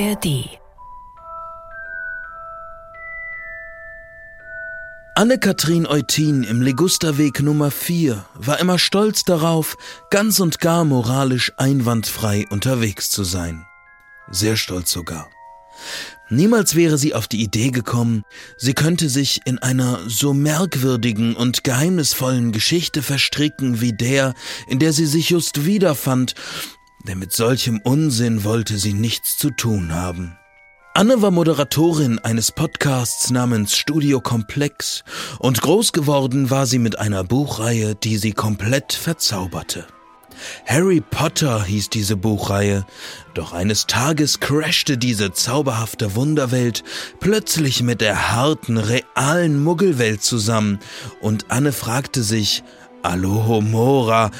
ARD Anne-Kathrin Eutin im Legusterweg Nummer 4 war immer stolz darauf, ganz und gar moralisch einwandfrei unterwegs zu sein. Sehr stolz sogar. Niemals wäre sie auf die Idee gekommen, sie könnte sich in einer so merkwürdigen und geheimnisvollen Geschichte verstricken wie der, in der sie sich just wiederfand, denn mit solchem Unsinn wollte sie nichts zu tun haben. Anne war Moderatorin eines Podcasts namens Studio Komplex und groß geworden war sie mit einer Buchreihe, die sie komplett verzauberte. Harry Potter hieß diese Buchreihe, doch eines Tages crashte diese zauberhafte Wunderwelt plötzlich mit der harten, realen Muggelwelt zusammen und Anne fragte sich, Alohomora,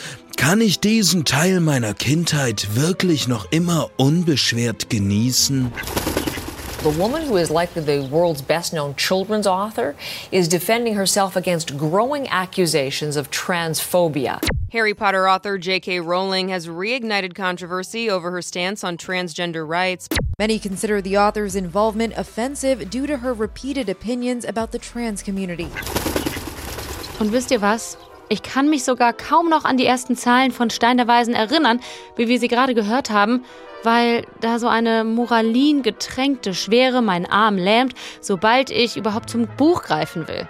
kann ich diesen Teil meiner Kindheit wirklich noch immer unbeschwert genießen? The woman who is likely the world's best known children's author is defending herself against growing accusations of transphobia. Harry Potter author J.K. Rowling has reignited controversy over her stance on transgender rights. Many consider the author's involvement offensive due to her repeated opinions about the trans community. Und wisst ihr was? Ich kann mich sogar kaum noch an die ersten Zahlen von Stein der Weisen erinnern, wie wir sie gerade gehört haben weil da so eine Moralin getränkte Schwere meinen Arm lähmt, sobald ich überhaupt zum Buch greifen will.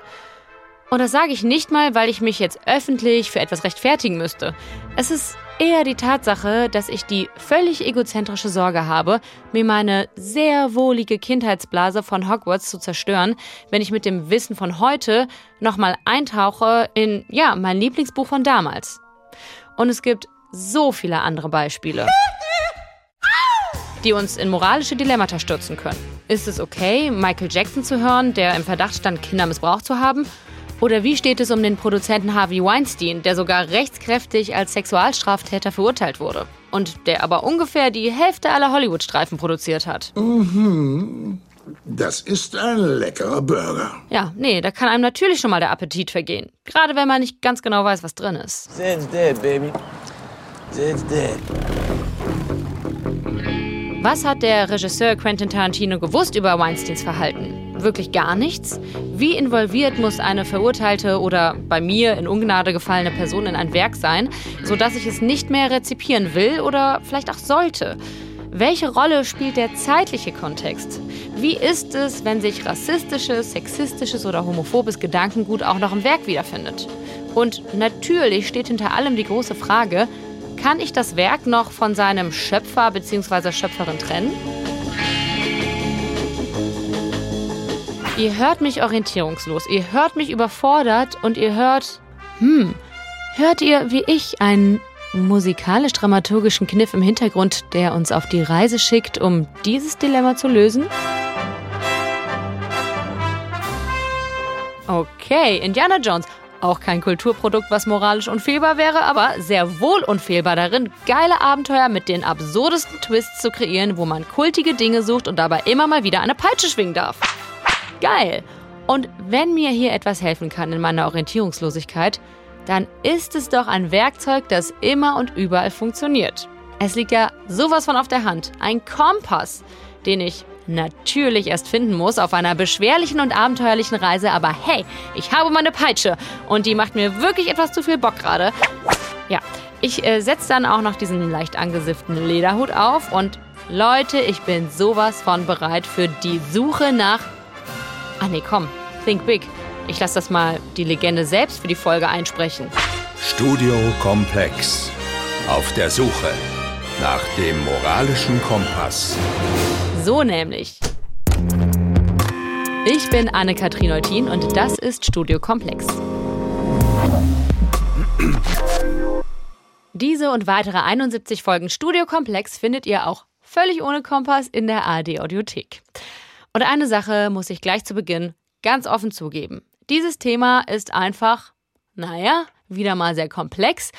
Und das sage ich nicht mal, weil ich mich jetzt öffentlich für etwas rechtfertigen müsste. Es ist eher die Tatsache, dass ich die völlig egozentrische Sorge habe, mir meine sehr wohlige Kindheitsblase von Hogwarts zu zerstören, wenn ich mit dem Wissen von heute nochmal eintauche in, ja, mein Lieblingsbuch von damals. Und es gibt so viele andere Beispiele die uns in moralische Dilemmata stürzen können. Ist es okay, Michael Jackson zu hören, der im Verdacht stand, Kinder missbraucht zu haben? Oder wie steht es um den Produzenten Harvey Weinstein, der sogar rechtskräftig als Sexualstraftäter verurteilt wurde? Und der aber ungefähr die Hälfte aller Hollywood-Streifen produziert hat. Mhm. Das ist ein leckerer Burger. Ja, nee, da kann einem natürlich schon mal der Appetit vergehen. Gerade wenn man nicht ganz genau weiß, was drin ist. Zed's dead, baby. Zed's dead. Was hat der Regisseur Quentin Tarantino gewusst über Weinsteins Verhalten? Wirklich gar nichts? Wie involviert muss eine verurteilte oder bei mir in Ungnade gefallene Person in ein Werk sein, sodass ich es nicht mehr rezipieren will oder vielleicht auch sollte? Welche Rolle spielt der zeitliche Kontext? Wie ist es, wenn sich rassistisches, sexistisches oder homophobes Gedankengut auch noch im Werk wiederfindet? Und natürlich steht hinter allem die große Frage, kann ich das Werk noch von seinem Schöpfer bzw. Schöpferin trennen? Ihr hört mich orientierungslos, ihr hört mich überfordert und ihr hört, hm, hört ihr wie ich einen musikalisch-dramaturgischen Kniff im Hintergrund, der uns auf die Reise schickt, um dieses Dilemma zu lösen? Okay, Indiana Jones auch kein Kulturprodukt, was moralisch unfehlbar wäre, aber sehr wohl unfehlbar darin, geile Abenteuer mit den absurdesten Twists zu kreieren, wo man kultige Dinge sucht und dabei immer mal wieder eine Peitsche schwingen darf. Geil! Und wenn mir hier etwas helfen kann in meiner Orientierungslosigkeit, dann ist es doch ein Werkzeug, das immer und überall funktioniert. Es liegt ja sowas von auf der Hand. Ein Kompass, den ich natürlich erst finden muss auf einer beschwerlichen und abenteuerlichen Reise. Aber hey, ich habe meine Peitsche und die macht mir wirklich etwas zu viel Bock gerade. Ja, ich äh, setze dann auch noch diesen leicht angesifften Lederhut auf und Leute, ich bin sowas von bereit für die Suche nach... Ah nee, komm, think big. Ich lasse das mal die Legende selbst für die Folge einsprechen. Studio Komplex. Auf der Suche nach dem moralischen Kompass. So nämlich. Ich bin Anne-Kathrin Eutin und das ist Studio Komplex. Diese und weitere 71 Folgen Studio Komplex findet ihr auch völlig ohne Kompass in der ARD Audiothek. Und eine Sache muss ich gleich zu Beginn ganz offen zugeben. Dieses Thema ist einfach, naja, wieder mal sehr komplex.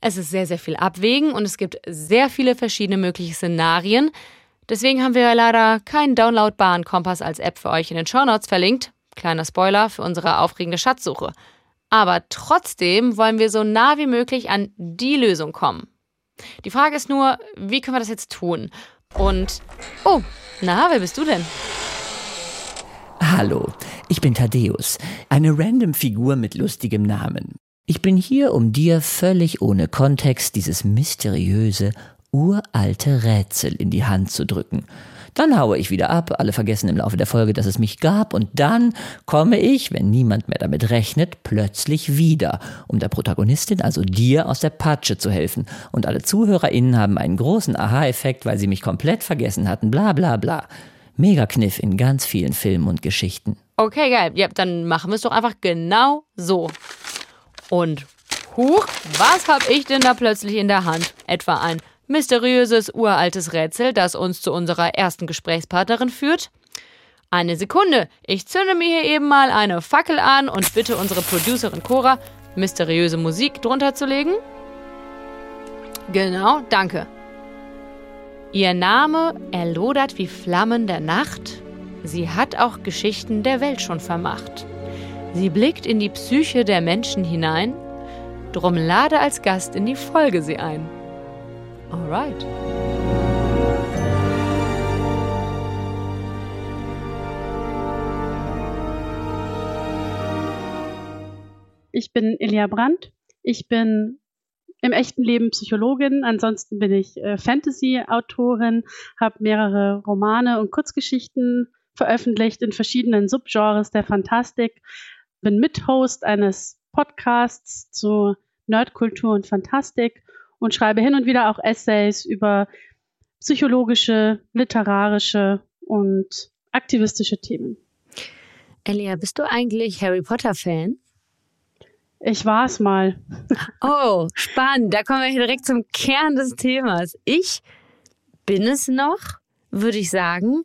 Es ist sehr, sehr viel Abwägen und es gibt sehr viele verschiedene mögliche Szenarien. Deswegen haben wir leider keinen downloadbaren Kompass als App für euch in den Shownotes verlinkt. Kleiner Spoiler für unsere aufregende Schatzsuche. Aber trotzdem wollen wir so nah wie möglich an die Lösung kommen. Die Frage ist nur, wie können wir das jetzt tun? Und, oh, na, wer bist du denn? Hallo, ich bin Thaddeus, eine random Figur mit lustigem Namen. Ich bin hier, um dir völlig ohne Kontext dieses mysteriöse, uralte Rätsel in die Hand zu drücken. Dann haue ich wieder ab, alle vergessen im Laufe der Folge, dass es mich gab, und dann komme ich, wenn niemand mehr damit rechnet, plötzlich wieder, um der Protagonistin, also dir, aus der Patsche zu helfen. Und alle ZuhörerInnen haben einen großen Aha-Effekt, weil sie mich komplett vergessen hatten, bla bla bla. Megakniff in ganz vielen Filmen und Geschichten. Okay, geil. Ja, dann machen wir es doch einfach genau so. Und huch, was hab ich denn da plötzlich in der Hand? Etwa ein mysteriöses, uraltes Rätsel, das uns zu unserer ersten Gesprächspartnerin führt? Eine Sekunde, ich zünde mir hier eben mal eine Fackel an und bitte unsere Producerin Cora, mysteriöse Musik drunter zu legen. Genau, danke. Ihr Name erlodert wie Flammen der Nacht. Sie hat auch Geschichten der Welt schon vermacht. Sie blickt in die Psyche der Menschen hinein. Drum lade als Gast in die Folge sie ein. Alright. Ich bin Elia Brandt. Ich bin im echten Leben Psychologin. Ansonsten bin ich äh, Fantasy-Autorin, habe mehrere Romane und Kurzgeschichten veröffentlicht in verschiedenen Subgenres der Fantastik. Bin Mithost eines Podcasts zu Nerdkultur und Fantastik und schreibe hin und wieder auch Essays über psychologische, literarische und aktivistische Themen. Elia, bist du eigentlich Harry Potter-Fan? Ich war es mal. Oh, spannend. Da kommen wir direkt zum Kern des Themas. Ich bin es noch, würde ich sagen.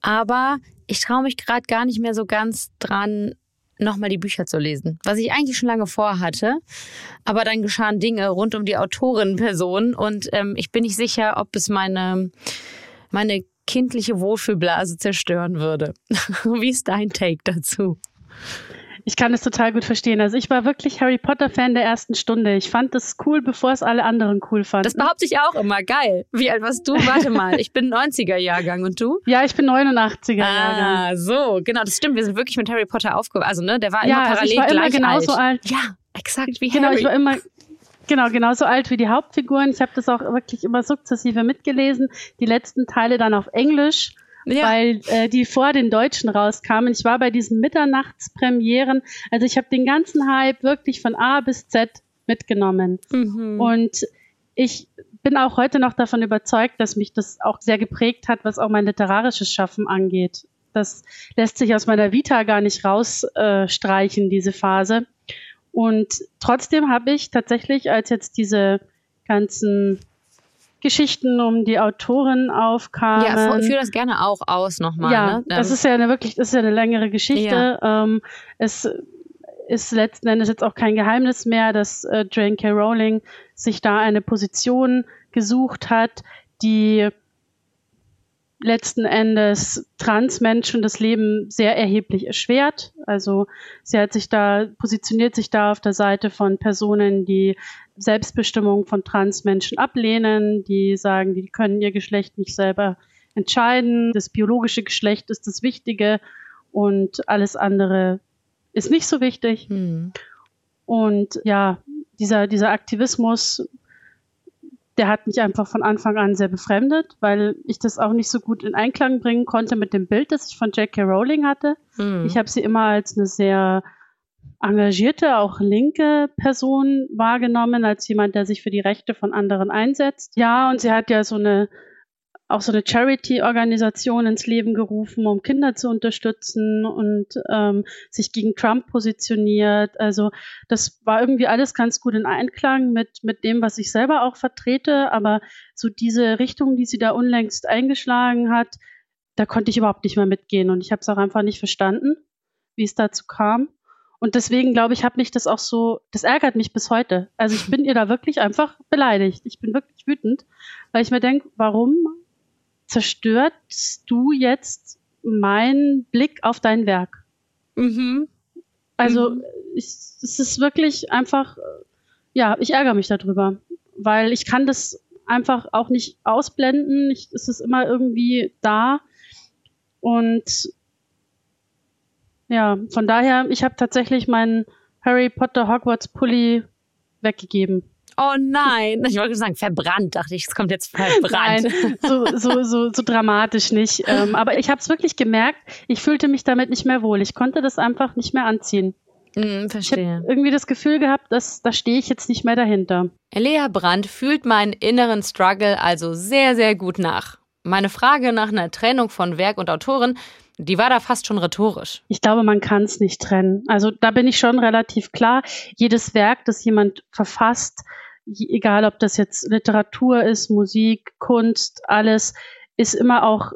Aber ich traue mich gerade gar nicht mehr so ganz dran, nochmal die Bücher zu lesen. Was ich eigentlich schon lange vorhatte. Aber dann geschahen Dinge rund um die Autorin-Person und ähm, ich bin nicht sicher, ob es meine, meine kindliche Wohlfühlblase zerstören würde. Wie ist dein Take dazu? Ich kann es total gut verstehen. Also ich war wirklich Harry Potter Fan der ersten Stunde. Ich fand das cool, bevor es alle anderen cool fanden. Das behaupte ich auch immer. Geil. Wie alt warst du? Warte mal. Ich bin 90er Jahrgang und du? Ja, ich bin 89er Jahrgang. Ah, so. Genau, das stimmt. Wir sind wirklich mit Harry Potter aufgewachsen. Also, ne, der war ja, immer parallel also ich war immer genauso alt. alt. Ja, exakt wie genau, Harry. Genau, ich war immer Genau, genauso alt wie die Hauptfiguren. Ich habe das auch wirklich immer sukzessive mitgelesen. Die letzten Teile dann auf Englisch ja. weil äh, die vor den Deutschen rauskamen. Ich war bei diesen Mitternachtspremieren. Also ich habe den ganzen Hype wirklich von A bis Z mitgenommen. Mhm. Und ich bin auch heute noch davon überzeugt, dass mich das auch sehr geprägt hat, was auch mein literarisches Schaffen angeht. Das lässt sich aus meiner Vita gar nicht rausstreichen, äh, diese Phase. Und trotzdem habe ich tatsächlich, als jetzt diese ganzen Geschichten um die Autorin aufkamen. Ja, führe das gerne auch aus nochmal. Ja, ne? das ist ja eine wirklich, das ist ja eine längere Geschichte. Ja. Ähm, es ist letzten Endes jetzt auch kein Geheimnis mehr, dass äh, Jane K. Rowling sich da eine Position gesucht hat, die letzten Endes Transmenschen das Leben sehr erheblich erschwert. Also sie hat sich da, positioniert sich da auf der Seite von Personen, die Selbstbestimmung von Transmenschen ablehnen, die sagen, die können ihr Geschlecht nicht selber entscheiden. Das biologische Geschlecht ist das Wichtige und alles andere ist nicht so wichtig. Hm. Und ja, dieser, dieser Aktivismus, der hat mich einfach von Anfang an sehr befremdet, weil ich das auch nicht so gut in Einklang bringen konnte mit dem Bild, das ich von J.K. Rowling hatte. Hm. Ich habe sie immer als eine sehr engagierte, auch linke Person wahrgenommen, als jemand, der sich für die Rechte von anderen einsetzt. Ja, und sie hat ja so eine auch so eine Charity-Organisation ins Leben gerufen, um Kinder zu unterstützen und ähm, sich gegen Trump positioniert. Also das war irgendwie alles ganz gut in Einklang mit, mit dem, was ich selber auch vertrete. Aber so diese Richtung, die sie da unlängst eingeschlagen hat, da konnte ich überhaupt nicht mehr mitgehen. Und ich habe es auch einfach nicht verstanden, wie es dazu kam. Und deswegen glaube ich, hat mich das auch so, das ärgert mich bis heute. Also ich bin ihr da wirklich einfach beleidigt. Ich bin wirklich wütend, weil ich mir denke, warum zerstörst du jetzt meinen Blick auf dein Werk? Mhm. Also mhm. Ich, es ist wirklich einfach, ja, ich ärgere mich darüber, weil ich kann das einfach auch nicht ausblenden. Ich, es ist immer irgendwie da. Und ja, von daher, ich habe tatsächlich meinen Harry Potter Hogwarts Pulli weggegeben. Oh nein, ich wollte sagen, verbrannt, dachte ich, es kommt jetzt verbrannt. Nein, so, so, so, so dramatisch nicht. Ähm, aber ich habe es wirklich gemerkt, ich fühlte mich damit nicht mehr wohl. Ich konnte das einfach nicht mehr anziehen. Mm, verstehe. Ich habe irgendwie das Gefühl gehabt, dass da stehe ich jetzt nicht mehr dahinter. Elea Brandt fühlt meinen inneren Struggle also sehr, sehr gut nach. Meine Frage nach einer Trennung von Werk und Autorin, die war da fast schon rhetorisch. Ich glaube, man kann es nicht trennen. Also da bin ich schon relativ klar. Jedes Werk, das jemand verfasst, egal ob das jetzt Literatur ist, Musik, Kunst, alles, ist immer auch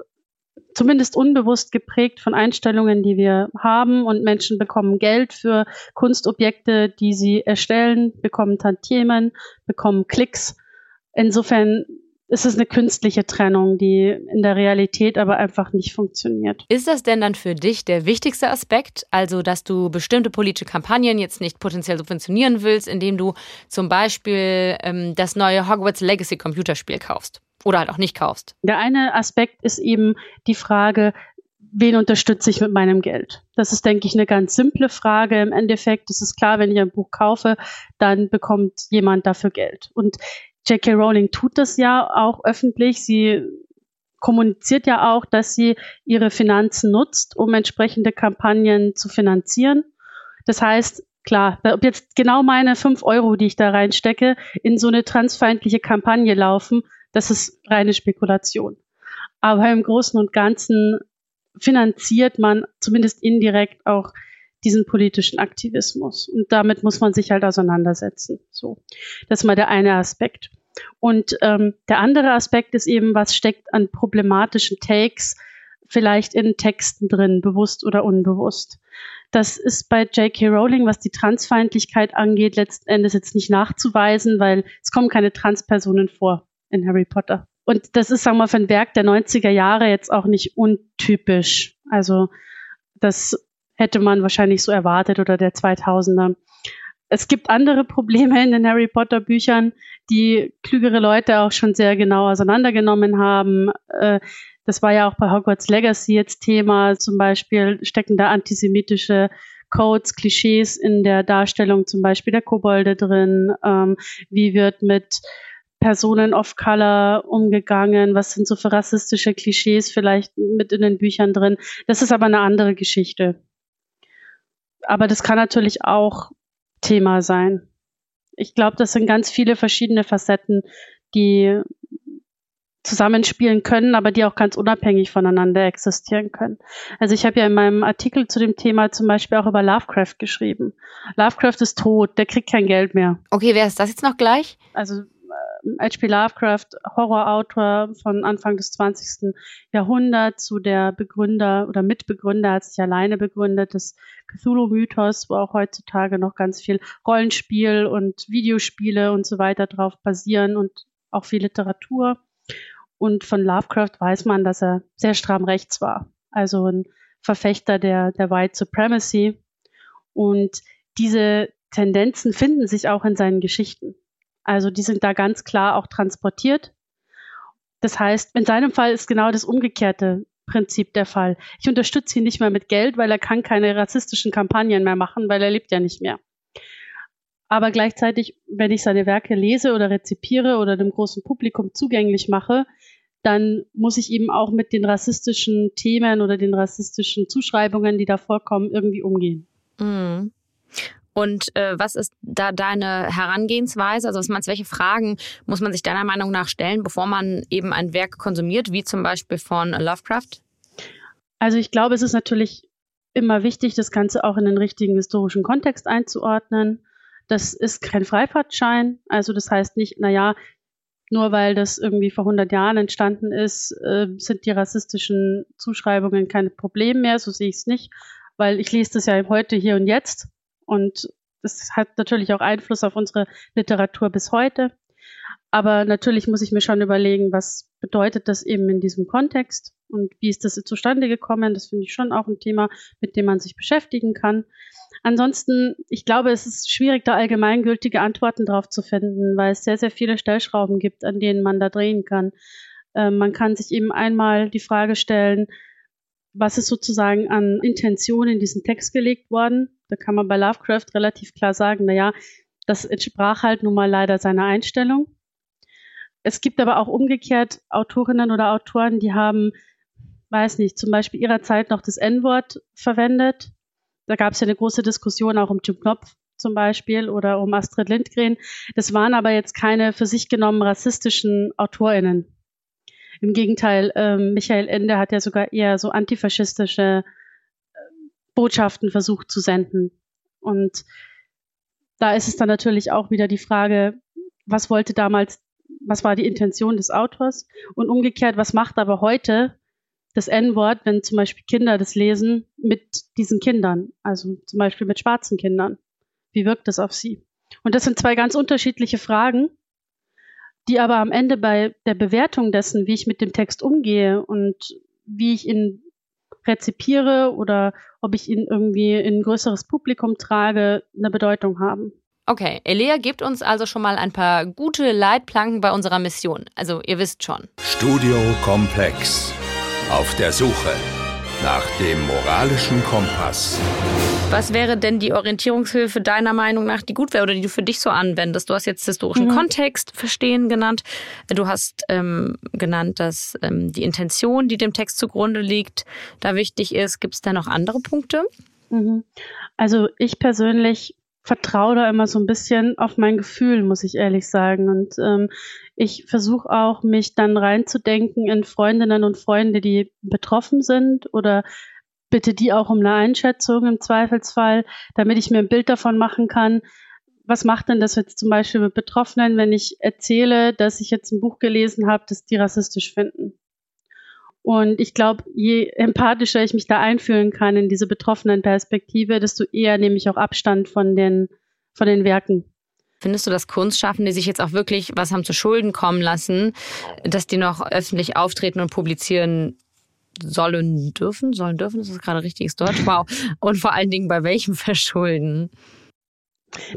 zumindest unbewusst geprägt von Einstellungen, die wir haben und Menschen bekommen Geld für Kunstobjekte, die sie erstellen, bekommen Tantiemen, bekommen Klicks. Insofern ist es eine künstliche Trennung, die in der Realität aber einfach nicht funktioniert. Ist das denn dann für dich der wichtigste Aspekt? Also, dass du bestimmte politische Kampagnen jetzt nicht potenziell subventionieren willst, indem du zum Beispiel ähm, das neue Hogwarts Legacy Computerspiel kaufst? Oder halt auch nicht kaufst? Der eine Aspekt ist eben die Frage, wen unterstütze ich mit meinem Geld? Das ist, denke ich, eine ganz simple Frage. Im Endeffekt ist es klar, wenn ich ein Buch kaufe, dann bekommt jemand dafür Geld. Und J.K. Rowling tut das ja auch öffentlich. Sie kommuniziert ja auch, dass sie ihre Finanzen nutzt, um entsprechende Kampagnen zu finanzieren. Das heißt, klar, ob jetzt genau meine fünf Euro, die ich da reinstecke, in so eine transfeindliche Kampagne laufen, das ist reine Spekulation. Aber im Großen und Ganzen finanziert man zumindest indirekt auch diesen politischen Aktivismus. Und damit muss man sich halt auseinandersetzen. So, das ist mal der eine Aspekt. Und ähm, der andere Aspekt ist eben, was steckt an problematischen Takes vielleicht in Texten drin, bewusst oder unbewusst. Das ist bei J.K. Rowling, was die Transfeindlichkeit angeht, letzten Endes jetzt nicht nachzuweisen, weil es kommen keine Transpersonen vor in Harry Potter. Und das ist, sagen wir mal, für ein Werk der 90er Jahre jetzt auch nicht untypisch. Also das hätte man wahrscheinlich so erwartet oder der 2000er. Es gibt andere Probleme in den Harry Potter Büchern, die klügere Leute auch schon sehr genau auseinandergenommen haben. Äh, das war ja auch bei Hogwarts Legacy jetzt Thema. Zum Beispiel stecken da antisemitische Codes, Klischees in der Darstellung zum Beispiel der Kobolde drin. Ähm, wie wird mit Personen of Color umgegangen? Was sind so für rassistische Klischees vielleicht mit in den Büchern drin? Das ist aber eine andere Geschichte. Aber das kann natürlich auch Thema sein. Ich glaube, das sind ganz viele verschiedene Facetten, die zusammenspielen können, aber die auch ganz unabhängig voneinander existieren können. Also ich habe ja in meinem Artikel zu dem Thema zum Beispiel auch über Lovecraft geschrieben. Lovecraft ist tot, der kriegt kein Geld mehr. Okay, wer ist das jetzt noch gleich? Also H.P. Lovecraft, Horrorautor von Anfang des 20. Jahrhunderts, so der Begründer oder Mitbegründer, hat sich alleine begründet des Cthulhu-Mythos, wo auch heutzutage noch ganz viel Rollenspiel und Videospiele und so weiter drauf basieren und auch viel Literatur. Und von Lovecraft weiß man, dass er sehr stramm rechts war. Also ein Verfechter der, der White Supremacy. Und diese Tendenzen finden sich auch in seinen Geschichten. Also die sind da ganz klar auch transportiert. Das heißt, in seinem Fall ist genau das umgekehrte Prinzip der Fall. Ich unterstütze ihn nicht mehr mit Geld, weil er kann keine rassistischen Kampagnen mehr machen, weil er lebt ja nicht mehr. Aber gleichzeitig, wenn ich seine Werke lese oder rezipiere oder dem großen Publikum zugänglich mache, dann muss ich eben auch mit den rassistischen Themen oder den rassistischen Zuschreibungen, die da vorkommen, irgendwie umgehen. Mhm. Und äh, was ist da deine Herangehensweise? Also was meinst welche Fragen muss man sich deiner Meinung nach stellen, bevor man eben ein Werk konsumiert, wie zum Beispiel von Lovecraft? Also ich glaube, es ist natürlich immer wichtig, das Ganze auch in den richtigen historischen Kontext einzuordnen. Das ist kein Freifahrtschein. Also das heißt nicht, naja, nur weil das irgendwie vor 100 Jahren entstanden ist, äh, sind die rassistischen Zuschreibungen kein Problem mehr. So sehe ich es nicht, weil ich lese das ja heute, hier und jetzt und das hat natürlich auch Einfluss auf unsere Literatur bis heute. Aber natürlich muss ich mir schon überlegen, was bedeutet das eben in diesem Kontext. Und wie ist das zustande gekommen? Das finde ich schon auch ein Thema, mit dem man sich beschäftigen kann. Ansonsten, ich glaube, es ist schwierig, da allgemeingültige Antworten drauf zu finden, weil es sehr, sehr viele Stellschrauben gibt, an denen man da drehen kann. Ähm, man kann sich eben einmal die Frage stellen, was ist sozusagen an Intention in diesen Text gelegt worden? Da kann man bei Lovecraft relativ klar sagen, naja, das entsprach halt nun mal leider seiner Einstellung. Es gibt aber auch umgekehrt Autorinnen oder Autoren, die haben, weiß nicht, zum Beispiel ihrer Zeit noch das N-Wort verwendet. Da gab es ja eine große Diskussion auch um Jim Knopf zum Beispiel oder um Astrid Lindgren. Das waren aber jetzt keine für sich genommen rassistischen AutorInnen. Im Gegenteil, ähm, Michael Ende hat ja sogar eher so antifaschistische Botschaften versucht zu senden. Und da ist es dann natürlich auch wieder die Frage, was wollte damals, was war die Intention des Autors? Und umgekehrt, was macht aber heute das N-Wort, wenn zum Beispiel Kinder das lesen mit diesen Kindern, also zum Beispiel mit schwarzen Kindern? Wie wirkt das auf sie? Und das sind zwei ganz unterschiedliche Fragen, die aber am Ende bei der Bewertung dessen, wie ich mit dem Text umgehe und wie ich ihn rezipiere oder ob ich ihn irgendwie in ein größeres Publikum trage, eine Bedeutung haben. Okay, Elea gibt uns also schon mal ein paar gute Leitplanken bei unserer Mission. Also ihr wisst schon. Studio Komplex. Auf der Suche nach dem moralischen Kompass. Was wäre denn die Orientierungshilfe deiner Meinung nach, die gut wäre oder die du für dich so anwendest? Du hast jetzt historischen mhm. Kontext verstehen genannt. Du hast ähm, genannt, dass ähm, die Intention, die dem Text zugrunde liegt, da wichtig ist. Gibt es da noch andere Punkte? Mhm. Also ich persönlich vertraue da immer so ein bisschen auf mein Gefühl, muss ich ehrlich sagen. Und ähm, ich versuche auch, mich dann reinzudenken in Freundinnen und Freunde, die betroffen sind oder bitte die auch um eine Einschätzung im Zweifelsfall, damit ich mir ein Bild davon machen kann. Was macht denn das jetzt zum Beispiel mit Betroffenen, wenn ich erzähle, dass ich jetzt ein Buch gelesen habe, das die rassistisch finden? Und ich glaube, je empathischer ich mich da einfühlen kann in diese betroffenen Perspektive, desto eher nehme ich auch Abstand von den, von den Werken. Findest du, dass Kunstschaffende sich jetzt auch wirklich was haben zu Schulden kommen lassen, dass die noch öffentlich auftreten und publizieren sollen dürfen? Sollen dürfen, das ist gerade richtiges Deutsch. Wow. Und vor allen Dingen bei welchem Verschulden?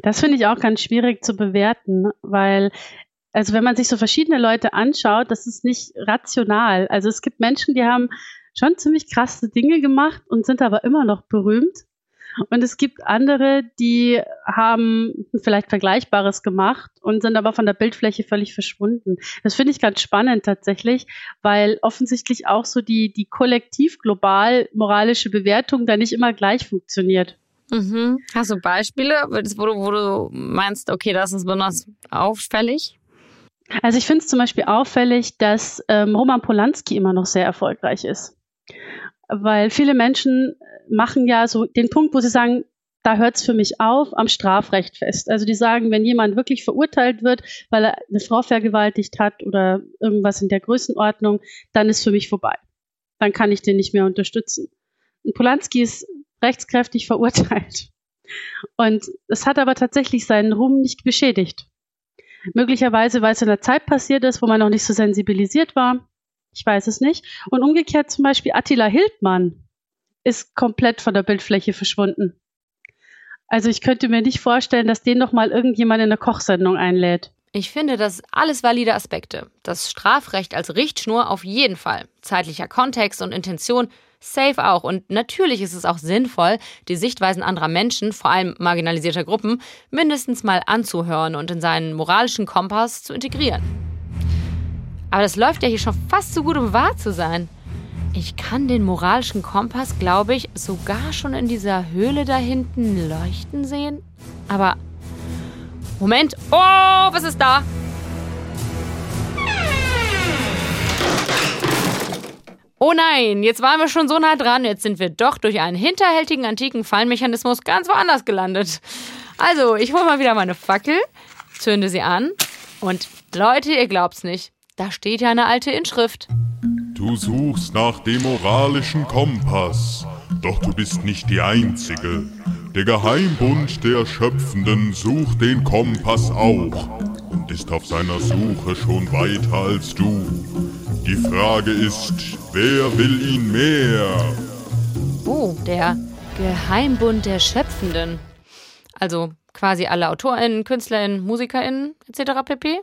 Das finde ich auch ganz schwierig zu bewerten, weil also wenn man sich so verschiedene Leute anschaut, das ist nicht rational. Also es gibt Menschen, die haben schon ziemlich krasse Dinge gemacht und sind aber immer noch berühmt. Und es gibt andere, die haben vielleicht Vergleichbares gemacht und sind aber von der Bildfläche völlig verschwunden. Das finde ich ganz spannend tatsächlich, weil offensichtlich auch so die, die kollektiv global moralische Bewertung da nicht immer gleich funktioniert. Mhm. Hast du Beispiele, wo du, wo du meinst, okay, das ist besonders auffällig? Also ich finde es zum Beispiel auffällig, dass ähm, Roman Polanski immer noch sehr erfolgreich ist. Weil viele Menschen machen ja so den Punkt, wo sie sagen, da hört es für mich auf, am Strafrecht fest. Also die sagen, wenn jemand wirklich verurteilt wird, weil er eine Frau vergewaltigt hat oder irgendwas in der Größenordnung, dann ist für mich vorbei. Dann kann ich den nicht mehr unterstützen. Und Polanski ist rechtskräftig verurteilt. Und es hat aber tatsächlich seinen Ruhm nicht beschädigt. Möglicherweise, weil es in einer Zeit passiert ist, wo man noch nicht so sensibilisiert war. Ich weiß es nicht. Und umgekehrt zum Beispiel Attila Hildmann ist komplett von der Bildfläche verschwunden. Also ich könnte mir nicht vorstellen, dass den noch mal irgendjemand in eine Kochsendung einlädt. Ich finde das alles valide Aspekte. Das Strafrecht als Richtschnur auf jeden Fall. Zeitlicher Kontext und Intention safe auch. Und natürlich ist es auch sinnvoll, die Sichtweisen anderer Menschen, vor allem marginalisierter Gruppen, mindestens mal anzuhören und in seinen moralischen Kompass zu integrieren. Aber das läuft ja hier schon fast so gut, um wahr zu sein. Ich kann den moralischen Kompass, glaube ich, sogar schon in dieser Höhle da hinten leuchten sehen. Aber Moment. Oh, was ist da? Oh nein, jetzt waren wir schon so nah dran, jetzt sind wir doch durch einen hinterhältigen antiken Fallenmechanismus ganz woanders gelandet. Also, ich hole mal wieder meine Fackel, zünde sie an und Leute, ihr glaubt's nicht, da steht ja eine alte Inschrift. Du suchst nach dem moralischen Kompass, doch du bist nicht die Einzige. Der Geheimbund der Schöpfenden sucht den Kompass auch und ist auf seiner Suche schon weiter als du. Die Frage ist, wer will ihn mehr? Oh, der Geheimbund der Schöpfenden. Also quasi alle AutorInnen, KünstlerInnen, MusikerInnen etc. pp.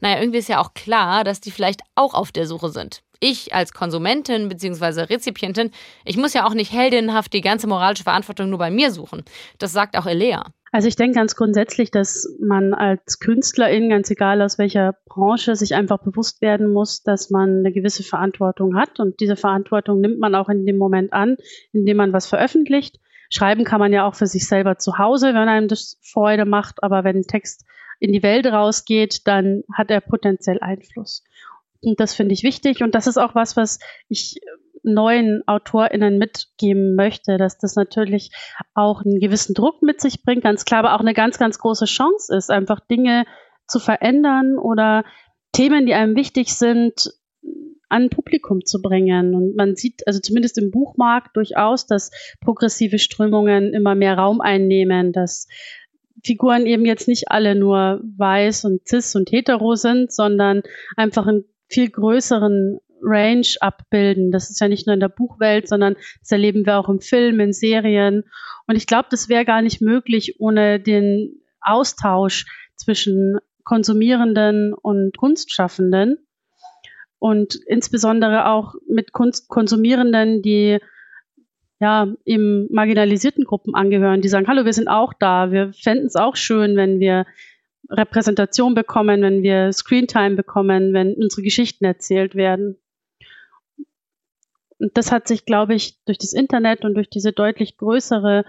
Naja, irgendwie ist ja auch klar, dass die vielleicht auch auf der Suche sind. Ich als Konsumentin bzw. Rezipientin, ich muss ja auch nicht heldinnenhaft die ganze moralische Verantwortung nur bei mir suchen. Das sagt auch Elea. Also ich denke ganz grundsätzlich, dass man als Künstlerin, ganz egal aus welcher Branche, sich einfach bewusst werden muss, dass man eine gewisse Verantwortung hat. Und diese Verantwortung nimmt man auch in dem Moment an, in dem man was veröffentlicht. Schreiben kann man ja auch für sich selber zu Hause, wenn einem das Freude macht. Aber wenn ein Text in die Welt rausgeht, dann hat er potenziell Einfluss. Und das finde ich wichtig. Und das ist auch was, was ich neuen AutorInnen mitgeben möchte, dass das natürlich auch einen gewissen Druck mit sich bringt, ganz klar, aber auch eine ganz, ganz große Chance ist, einfach Dinge zu verändern oder Themen, die einem wichtig sind, an Publikum zu bringen. Und man sieht, also zumindest im Buchmarkt durchaus, dass progressive Strömungen immer mehr Raum einnehmen, dass Figuren eben jetzt nicht alle nur weiß und cis und hetero sind, sondern einfach einen viel größeren Range abbilden. Das ist ja nicht nur in der Buchwelt, sondern das erleben wir auch im Film, in Serien. Und ich glaube, das wäre gar nicht möglich ohne den Austausch zwischen Konsumierenden und Kunstschaffenden und insbesondere auch mit Kunstkonsumierenden, die ja eben marginalisierten Gruppen angehören, die sagen, hallo, wir sind auch da, wir fänden es auch schön, wenn wir Repräsentation bekommen, wenn wir Screentime bekommen, wenn unsere Geschichten erzählt werden. Und das hat sich, glaube ich, durch das Internet und durch diese deutlich größere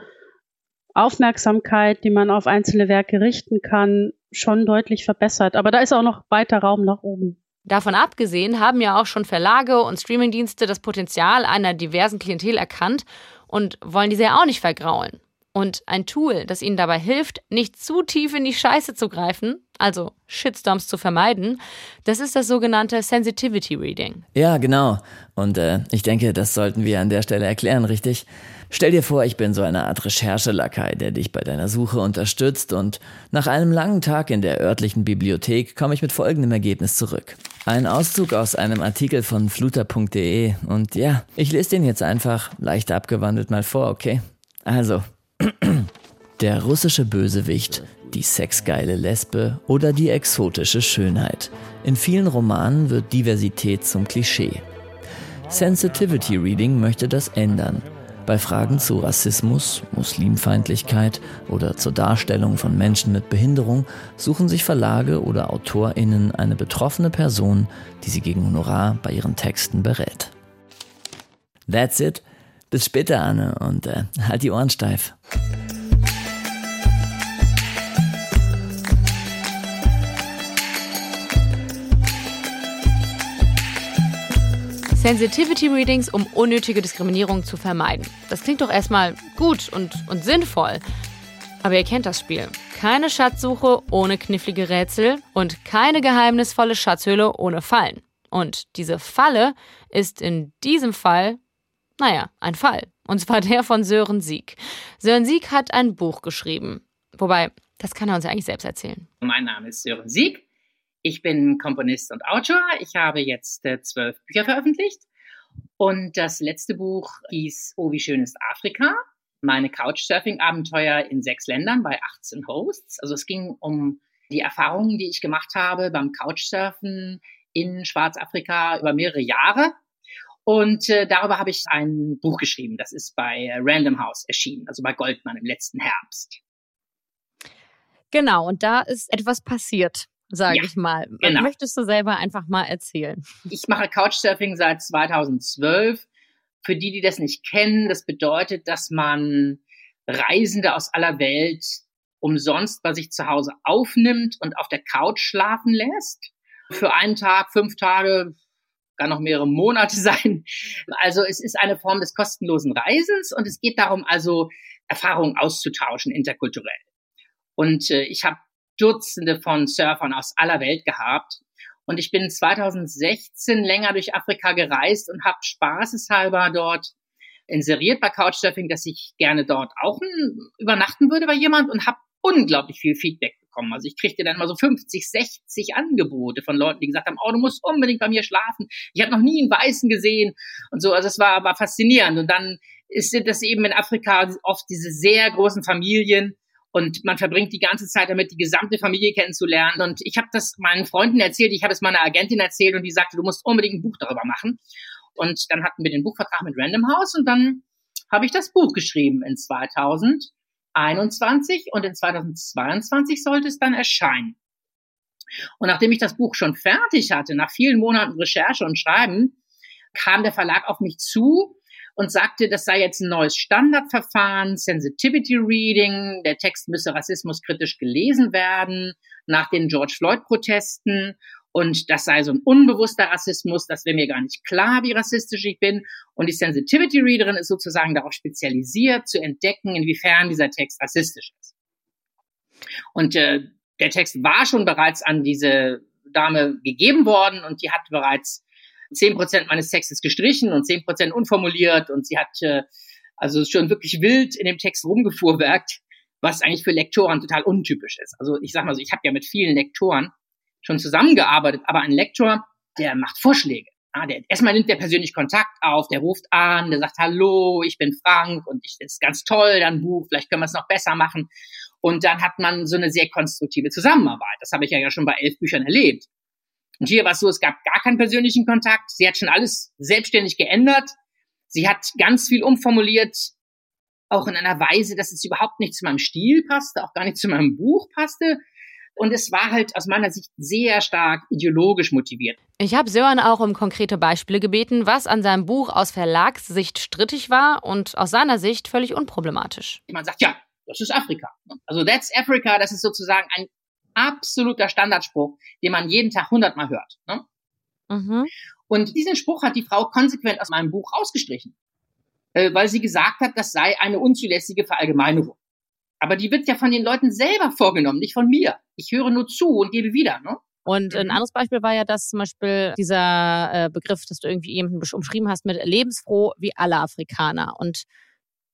Aufmerksamkeit, die man auf einzelne Werke richten kann, schon deutlich verbessert. Aber da ist auch noch weiter Raum nach oben. Davon abgesehen haben ja auch schon Verlage und Streamingdienste das Potenzial einer diversen Klientel erkannt und wollen diese ja auch nicht vergraulen. Und ein Tool, das ihnen dabei hilft, nicht zu tief in die Scheiße zu greifen, also Shitstorms zu vermeiden, das ist das sogenannte Sensitivity Reading. Ja, genau. Und äh, ich denke, das sollten wir an der Stelle erklären, richtig? Stell dir vor, ich bin so eine Art Recherchelakai, der dich bei deiner Suche unterstützt und nach einem langen Tag in der örtlichen Bibliothek komme ich mit folgendem Ergebnis zurück. Ein Auszug aus einem Artikel von fluter.de und ja, ich lese den jetzt einfach leicht abgewandelt mal vor, okay? Also, der russische Bösewicht, die sexgeile Lesbe oder die exotische Schönheit. In vielen Romanen wird Diversität zum Klischee. Sensitivity Reading möchte das ändern. Bei Fragen zu Rassismus, Muslimfeindlichkeit oder zur Darstellung von Menschen mit Behinderung suchen sich Verlage oder AutorInnen eine betroffene Person, die sie gegen Honorar bei ihren Texten berät. That's it. Bis später, Anne, und äh, halt die Ohren steif. Sensitivity Readings, um unnötige Diskriminierung zu vermeiden. Das klingt doch erstmal gut und, und sinnvoll. Aber ihr kennt das Spiel. Keine Schatzsuche ohne knifflige Rätsel und keine geheimnisvolle Schatzhöhle ohne Fallen. Und diese Falle ist in diesem Fall, naja, ein Fall. Und zwar der von Sören Sieg. Sören Sieg hat ein Buch geschrieben. Wobei, das kann er uns ja eigentlich selbst erzählen. Mein Name ist Sören Sieg. Ich bin Komponist und Autor. Ich habe jetzt äh, zwölf Bücher veröffentlicht. Und das letzte Buch hieß Oh, wie schön ist Afrika. Meine Couchsurfing-Abenteuer in sechs Ländern bei 18 Hosts. Also es ging um die Erfahrungen, die ich gemacht habe beim Couchsurfen in Schwarzafrika über mehrere Jahre. Und äh, darüber habe ich ein Buch geschrieben. Das ist bei Random House erschienen, also bei Goldman im letzten Herbst. Genau, und da ist etwas passiert sage ja, ich mal. Genau. Möchtest du selber einfach mal erzählen? Ich mache Couchsurfing seit 2012. Für die, die das nicht kennen, das bedeutet, dass man Reisende aus aller Welt umsonst bei sich zu Hause aufnimmt und auf der Couch schlafen lässt. Für einen Tag, fünf Tage, gar noch mehrere Monate sein. Also es ist eine Form des kostenlosen Reisens und es geht darum, also Erfahrungen auszutauschen interkulturell. Und äh, ich habe Dutzende von Surfern aus aller Welt gehabt. Und ich bin 2016 länger durch Afrika gereist und habe spaßeshalber dort inseriert bei Couchsurfing, dass ich gerne dort auch übernachten würde bei jemand und habe unglaublich viel Feedback bekommen. Also ich kriegte dann mal so 50, 60 Angebote von Leuten, die gesagt haben, oh, du musst unbedingt bei mir schlafen. Ich habe noch nie einen Weißen gesehen und so. Also es war aber faszinierend. Und dann ist das eben in Afrika oft diese sehr großen Familien, und man verbringt die ganze Zeit damit, die gesamte Familie kennenzulernen. Und ich habe das meinen Freunden erzählt, ich habe es meiner Agentin erzählt und die sagte, du musst unbedingt ein Buch darüber machen. Und dann hatten wir den Buchvertrag mit Random House und dann habe ich das Buch geschrieben in 2021 und in 2022 sollte es dann erscheinen. Und nachdem ich das Buch schon fertig hatte, nach vielen Monaten Recherche und Schreiben, kam der Verlag auf mich zu und sagte, das sei jetzt ein neues Standardverfahren, Sensitivity Reading, der Text müsse rassismuskritisch gelesen werden nach den George Floyd-Protesten und das sei so ein unbewusster Rassismus, das wäre mir gar nicht klar, wie rassistisch ich bin. Und die Sensitivity Readerin ist sozusagen darauf spezialisiert, zu entdecken, inwiefern dieser Text rassistisch ist. Und äh, der Text war schon bereits an diese Dame gegeben worden und die hat bereits zehn Prozent meines Textes gestrichen und zehn Prozent unformuliert und sie hat äh, also schon wirklich wild in dem Text rumgefuhrwerkt, was eigentlich für Lektoren total untypisch ist. Also ich sag mal so, ich habe ja mit vielen Lektoren schon zusammengearbeitet, aber ein Lektor, der macht Vorschläge. Ja, der, erstmal nimmt der persönlich Kontakt auf, der ruft an, der sagt, hallo, ich bin Frank und ich, das ist ganz toll, dein Buch, vielleicht können wir es noch besser machen. Und dann hat man so eine sehr konstruktive Zusammenarbeit. Das habe ich ja schon bei elf Büchern erlebt. Und hier war es so, es gab gar keinen persönlichen Kontakt. Sie hat schon alles selbstständig geändert. Sie hat ganz viel umformuliert, auch in einer Weise, dass es überhaupt nicht zu meinem Stil passte, auch gar nicht zu meinem Buch passte. Und es war halt aus meiner Sicht sehr stark ideologisch motiviert. Ich habe Sören auch um konkrete Beispiele gebeten, was an seinem Buch aus Verlagssicht strittig war und aus seiner Sicht völlig unproblematisch. Man sagt, ja, das ist Afrika. Also that's Africa, das ist sozusagen ein absoluter Standardspruch, den man jeden Tag hundertmal hört. Ne? Mhm. Und diesen Spruch hat die Frau konsequent aus meinem Buch rausgestrichen, äh, weil sie gesagt hat, das sei eine unzulässige Verallgemeinerung. Aber die wird ja von den Leuten selber vorgenommen, nicht von mir. Ich höre nur zu und gebe wieder. Ne? Und ein mhm. anderes Beispiel war ja, dass zum Beispiel dieser äh, Begriff, dass du irgendwie eben umschrieben hast mit lebensfroh wie alle Afrikaner. Und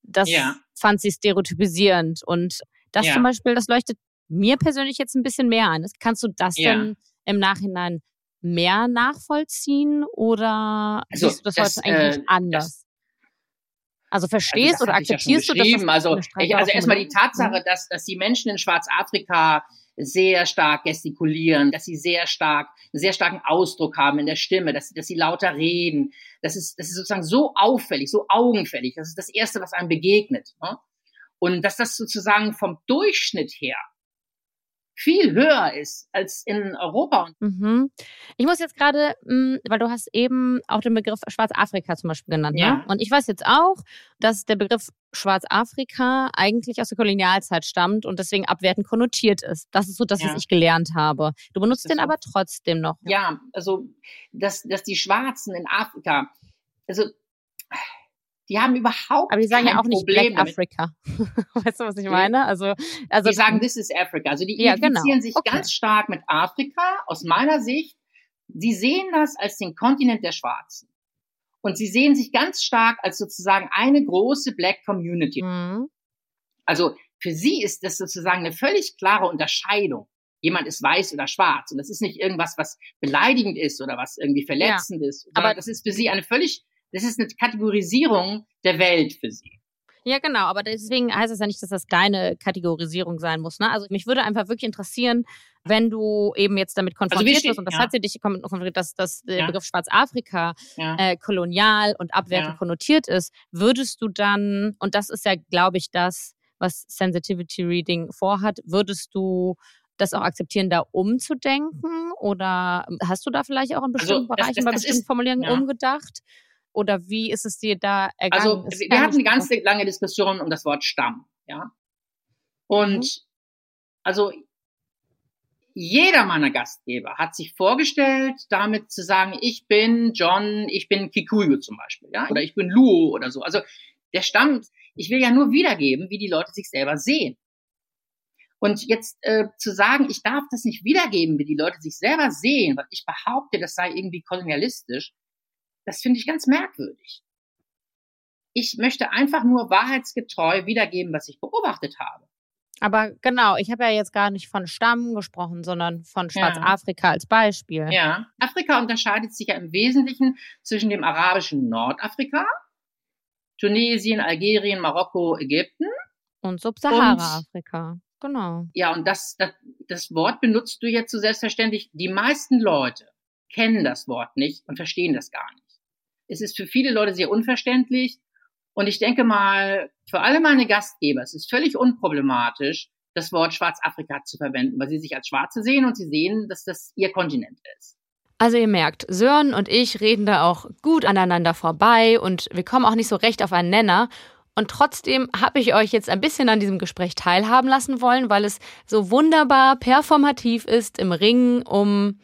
das ja. fand sie stereotypisierend. Und das ja. zum Beispiel, das leuchtet mir persönlich jetzt ein bisschen mehr an. Kannst du das ja. denn im Nachhinein mehr nachvollziehen oder also, siehst du das, das heute eigentlich äh, anders? Also verstehst also oder akzeptierst ja du das? Also, ich, also erstmal die Tatsache, dass, dass die Menschen in Schwarzafrika sehr stark gestikulieren, dass sie sehr stark, einen sehr starken Ausdruck haben in der Stimme, dass, dass sie lauter reden. Das ist, das ist sozusagen so auffällig, so augenfällig. Das ist das Erste, was einem begegnet. Ne? Und dass das sozusagen vom Durchschnitt her viel höher ist als in Europa. Mhm. Ich muss jetzt gerade, mm, weil du hast eben auch den Begriff Schwarzafrika zum Beispiel genannt. Ne? Ja. Ne? Und ich weiß jetzt auch, dass der Begriff Schwarzafrika eigentlich aus der Kolonialzeit stammt und deswegen abwertend konnotiert ist. Das ist so das, ja. was ich gelernt habe. Du benutzt den so. aber trotzdem noch. Ja, also dass, dass die Schwarzen in Afrika, also die haben überhaupt Aber die sagen ja auch nicht Problem Black Africa. weißt du, was ich meine? Also, also die sagen, this is Africa. Also die ja, genau. identifizieren genau. sich okay. ganz stark mit Afrika aus meiner Sicht. Sie sehen das als den Kontinent der Schwarzen. Und sie sehen sich ganz stark als sozusagen eine große Black Community. Mhm. Also für sie ist das sozusagen eine völlig klare Unterscheidung. Jemand ist weiß oder schwarz. Und das ist nicht irgendwas, was beleidigend ist oder was irgendwie verletzend ja. ist. Aber das ist für sie eine völlig das ist eine Kategorisierung der Welt für sie. Ja, genau, aber deswegen heißt es ja nicht, dass das deine Kategorisierung sein muss. Ne? Also mich würde einfach wirklich interessieren, wenn du eben jetzt damit also konfrontiert also wirst, und das ja. hat sie dich konfrontiert, dass, dass der ja. Begriff Schwarzafrika ja. äh, kolonial und abwertend konnotiert ist, würdest du dann, und das ist ja, glaube ich, das, was Sensitivity Reading vorhat, würdest du das auch akzeptieren, da umzudenken? Oder hast du da vielleicht auch in also bestimmten also, Bereichen das, das, bei bestimmten ist, Formulierungen umgedacht? Oder wie ist es dir da ergangen? Also wir hatten eine ganz lange Diskussion um das Wort Stamm, ja. Und mhm. also jeder meiner Gastgeber hat sich vorgestellt, damit zu sagen, ich bin John, ich bin Kikuyu zum Beispiel, ja, oder ich bin Luo oder so. Also der Stamm, ich will ja nur wiedergeben, wie die Leute sich selber sehen. Und jetzt äh, zu sagen, ich darf das nicht wiedergeben, wie die Leute sich selber sehen, weil ich behaupte, das sei irgendwie kolonialistisch, das finde ich ganz merkwürdig. Ich möchte einfach nur wahrheitsgetreu wiedergeben, was ich beobachtet habe. Aber genau, ich habe ja jetzt gar nicht von Stamm gesprochen, sondern von Schwarzafrika ja. als Beispiel. Ja, Afrika unterscheidet sich ja im Wesentlichen zwischen dem arabischen Nordafrika, Tunesien, Algerien, Marokko, Ägypten und Subsahara-Afrika. Genau. Ja, und das, das, das Wort benutzt du jetzt so selbstverständlich. Die meisten Leute kennen das Wort nicht und verstehen das gar nicht. Es ist für viele Leute sehr unverständlich. Und ich denke mal, für alle meine Gastgeber, es ist völlig unproblematisch, das Wort Schwarzafrika zu verwenden, weil sie sich als Schwarze sehen und sie sehen, dass das ihr Kontinent ist. Also ihr merkt, Sören und ich reden da auch gut aneinander vorbei und wir kommen auch nicht so recht auf einen Nenner. Und trotzdem habe ich euch jetzt ein bisschen an diesem Gespräch teilhaben lassen wollen, weil es so wunderbar performativ ist im Ringen um,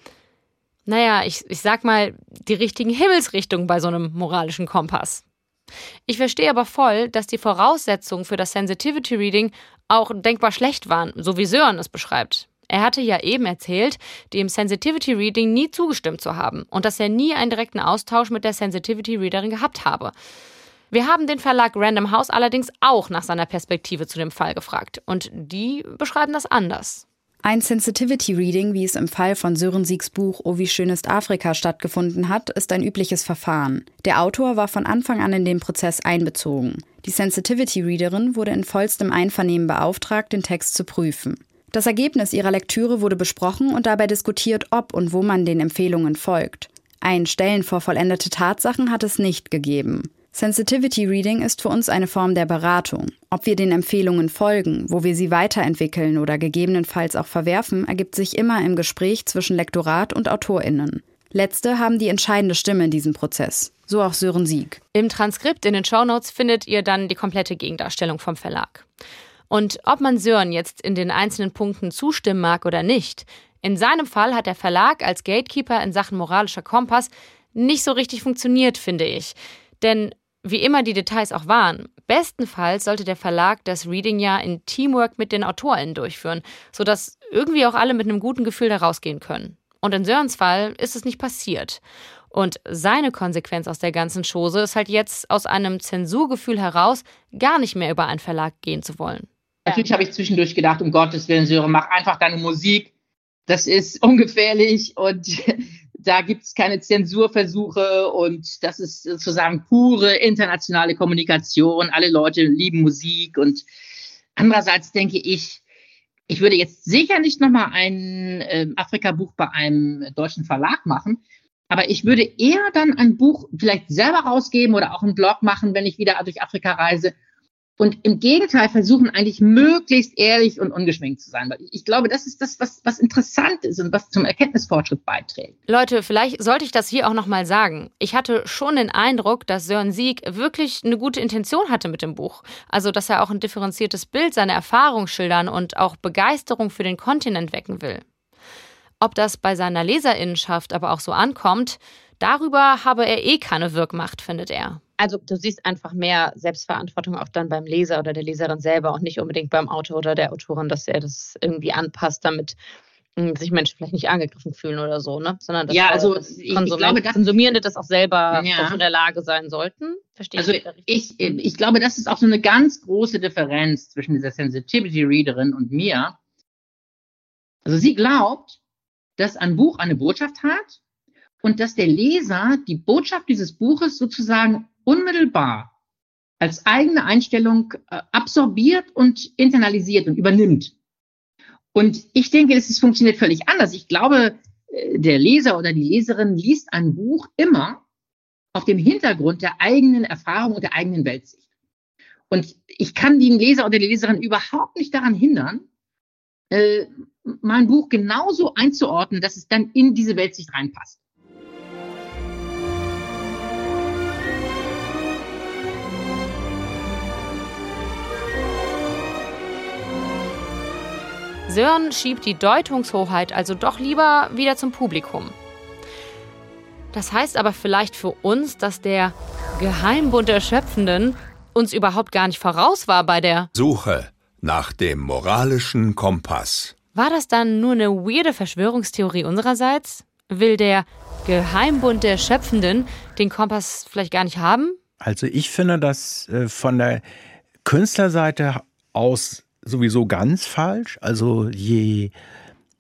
naja, ich, ich sag mal, die richtigen Himmelsrichtungen bei so einem moralischen Kompass. Ich verstehe aber voll, dass die Voraussetzungen für das Sensitivity Reading auch denkbar schlecht waren, so wie Sören es beschreibt. Er hatte ja eben erzählt, dem Sensitivity Reading nie zugestimmt zu haben und dass er nie einen direkten Austausch mit der Sensitivity Readerin gehabt habe. Wir haben den Verlag Random House allerdings auch nach seiner Perspektive zu dem Fall gefragt und die beschreiben das anders. Ein Sensitivity Reading, wie es im Fall von Sören Siegs Buch Oh wie schön ist Afrika stattgefunden hat, ist ein übliches Verfahren. Der Autor war von Anfang an in den Prozess einbezogen. Die Sensitivity Readerin wurde in vollstem Einvernehmen beauftragt, den Text zu prüfen. Das Ergebnis ihrer Lektüre wurde besprochen und dabei diskutiert, ob und wo man den Empfehlungen folgt. Ein Stellen vor vollendete Tatsachen hat es nicht gegeben. Sensitivity Reading ist für uns eine Form der Beratung. Ob wir den Empfehlungen folgen, wo wir sie weiterentwickeln oder gegebenenfalls auch verwerfen, ergibt sich immer im Gespräch zwischen Lektorat und AutorInnen. Letzte haben die entscheidende Stimme in diesem Prozess. So auch Sören Sieg. Im Transkript in den Shownotes findet ihr dann die komplette Gegendarstellung vom Verlag. Und ob man Sören jetzt in den einzelnen Punkten zustimmen mag oder nicht, in seinem Fall hat der Verlag als Gatekeeper in Sachen moralischer Kompass nicht so richtig funktioniert, finde ich. Denn wie immer die Details auch waren, bestenfalls sollte der Verlag das Reading ja in Teamwork mit den AutorInnen durchführen, sodass irgendwie auch alle mit einem guten Gefühl da rausgehen können. Und in Sörens Fall ist es nicht passiert. Und seine Konsequenz aus der ganzen Chose ist halt jetzt aus einem Zensurgefühl heraus, gar nicht mehr über einen Verlag gehen zu wollen. Natürlich habe ich zwischendurch gedacht, um Gottes Willen, Sören, mach einfach deine Musik. Das ist ungefährlich und da gibt es keine Zensurversuche und das ist sozusagen pure internationale Kommunikation. Alle Leute lieben Musik und andererseits denke ich, ich würde jetzt sicher nicht nochmal ein äh, Afrika-Buch bei einem deutschen Verlag machen, aber ich würde eher dann ein Buch vielleicht selber rausgeben oder auch einen Blog machen, wenn ich wieder durch Afrika reise und im Gegenteil versuchen eigentlich möglichst ehrlich und ungeschminkt zu sein. Weil ich glaube, das ist das, was, was interessant ist und was zum Erkenntnisfortschritt beiträgt. Leute, vielleicht sollte ich das hier auch nochmal sagen. Ich hatte schon den Eindruck, dass Sören Sieg wirklich eine gute Intention hatte mit dem Buch. Also, dass er auch ein differenziertes Bild seiner Erfahrung schildern und auch Begeisterung für den Kontinent wecken will. Ob das bei seiner Leserinnenschaft aber auch so ankommt, darüber habe er eh keine Wirkmacht, findet er. Also du siehst einfach mehr Selbstverantwortung auch dann beim Leser oder der Leserin selber und nicht unbedingt beim Autor oder der Autorin, dass er das irgendwie anpasst, damit hm, sich Menschen vielleicht nicht angegriffen fühlen oder so, ne? Sondern dass ja, also das ich, ich glaube, das, Konsumierende das auch selber ja. in der Lage sein sollten. Verstehe also ich, ich, ich glaube, das ist auch so eine ganz große Differenz zwischen dieser Sensitivity Readerin und mir. Also sie glaubt, dass ein Buch eine Botschaft hat und dass der Leser die Botschaft dieses Buches sozusagen unmittelbar als eigene Einstellung äh, absorbiert und internalisiert und übernimmt. Und ich denke, es funktioniert völlig anders. Ich glaube, äh, der Leser oder die Leserin liest ein Buch immer auf dem Hintergrund der eigenen Erfahrung und der eigenen Weltsicht. Und ich kann den Leser oder die Leserin überhaupt nicht daran hindern, äh, mein Buch genauso einzuordnen, dass es dann in diese Weltsicht reinpasst. Sören schiebt die Deutungshoheit also doch lieber wieder zum Publikum. Das heißt aber vielleicht für uns, dass der Geheimbund der Schöpfenden uns überhaupt gar nicht voraus war bei der Suche nach dem moralischen Kompass. War das dann nur eine weirde Verschwörungstheorie unsererseits? Will der Geheimbund der Schöpfenden den Kompass vielleicht gar nicht haben? Also ich finde das äh, von der Künstlerseite aus sowieso ganz falsch. Also je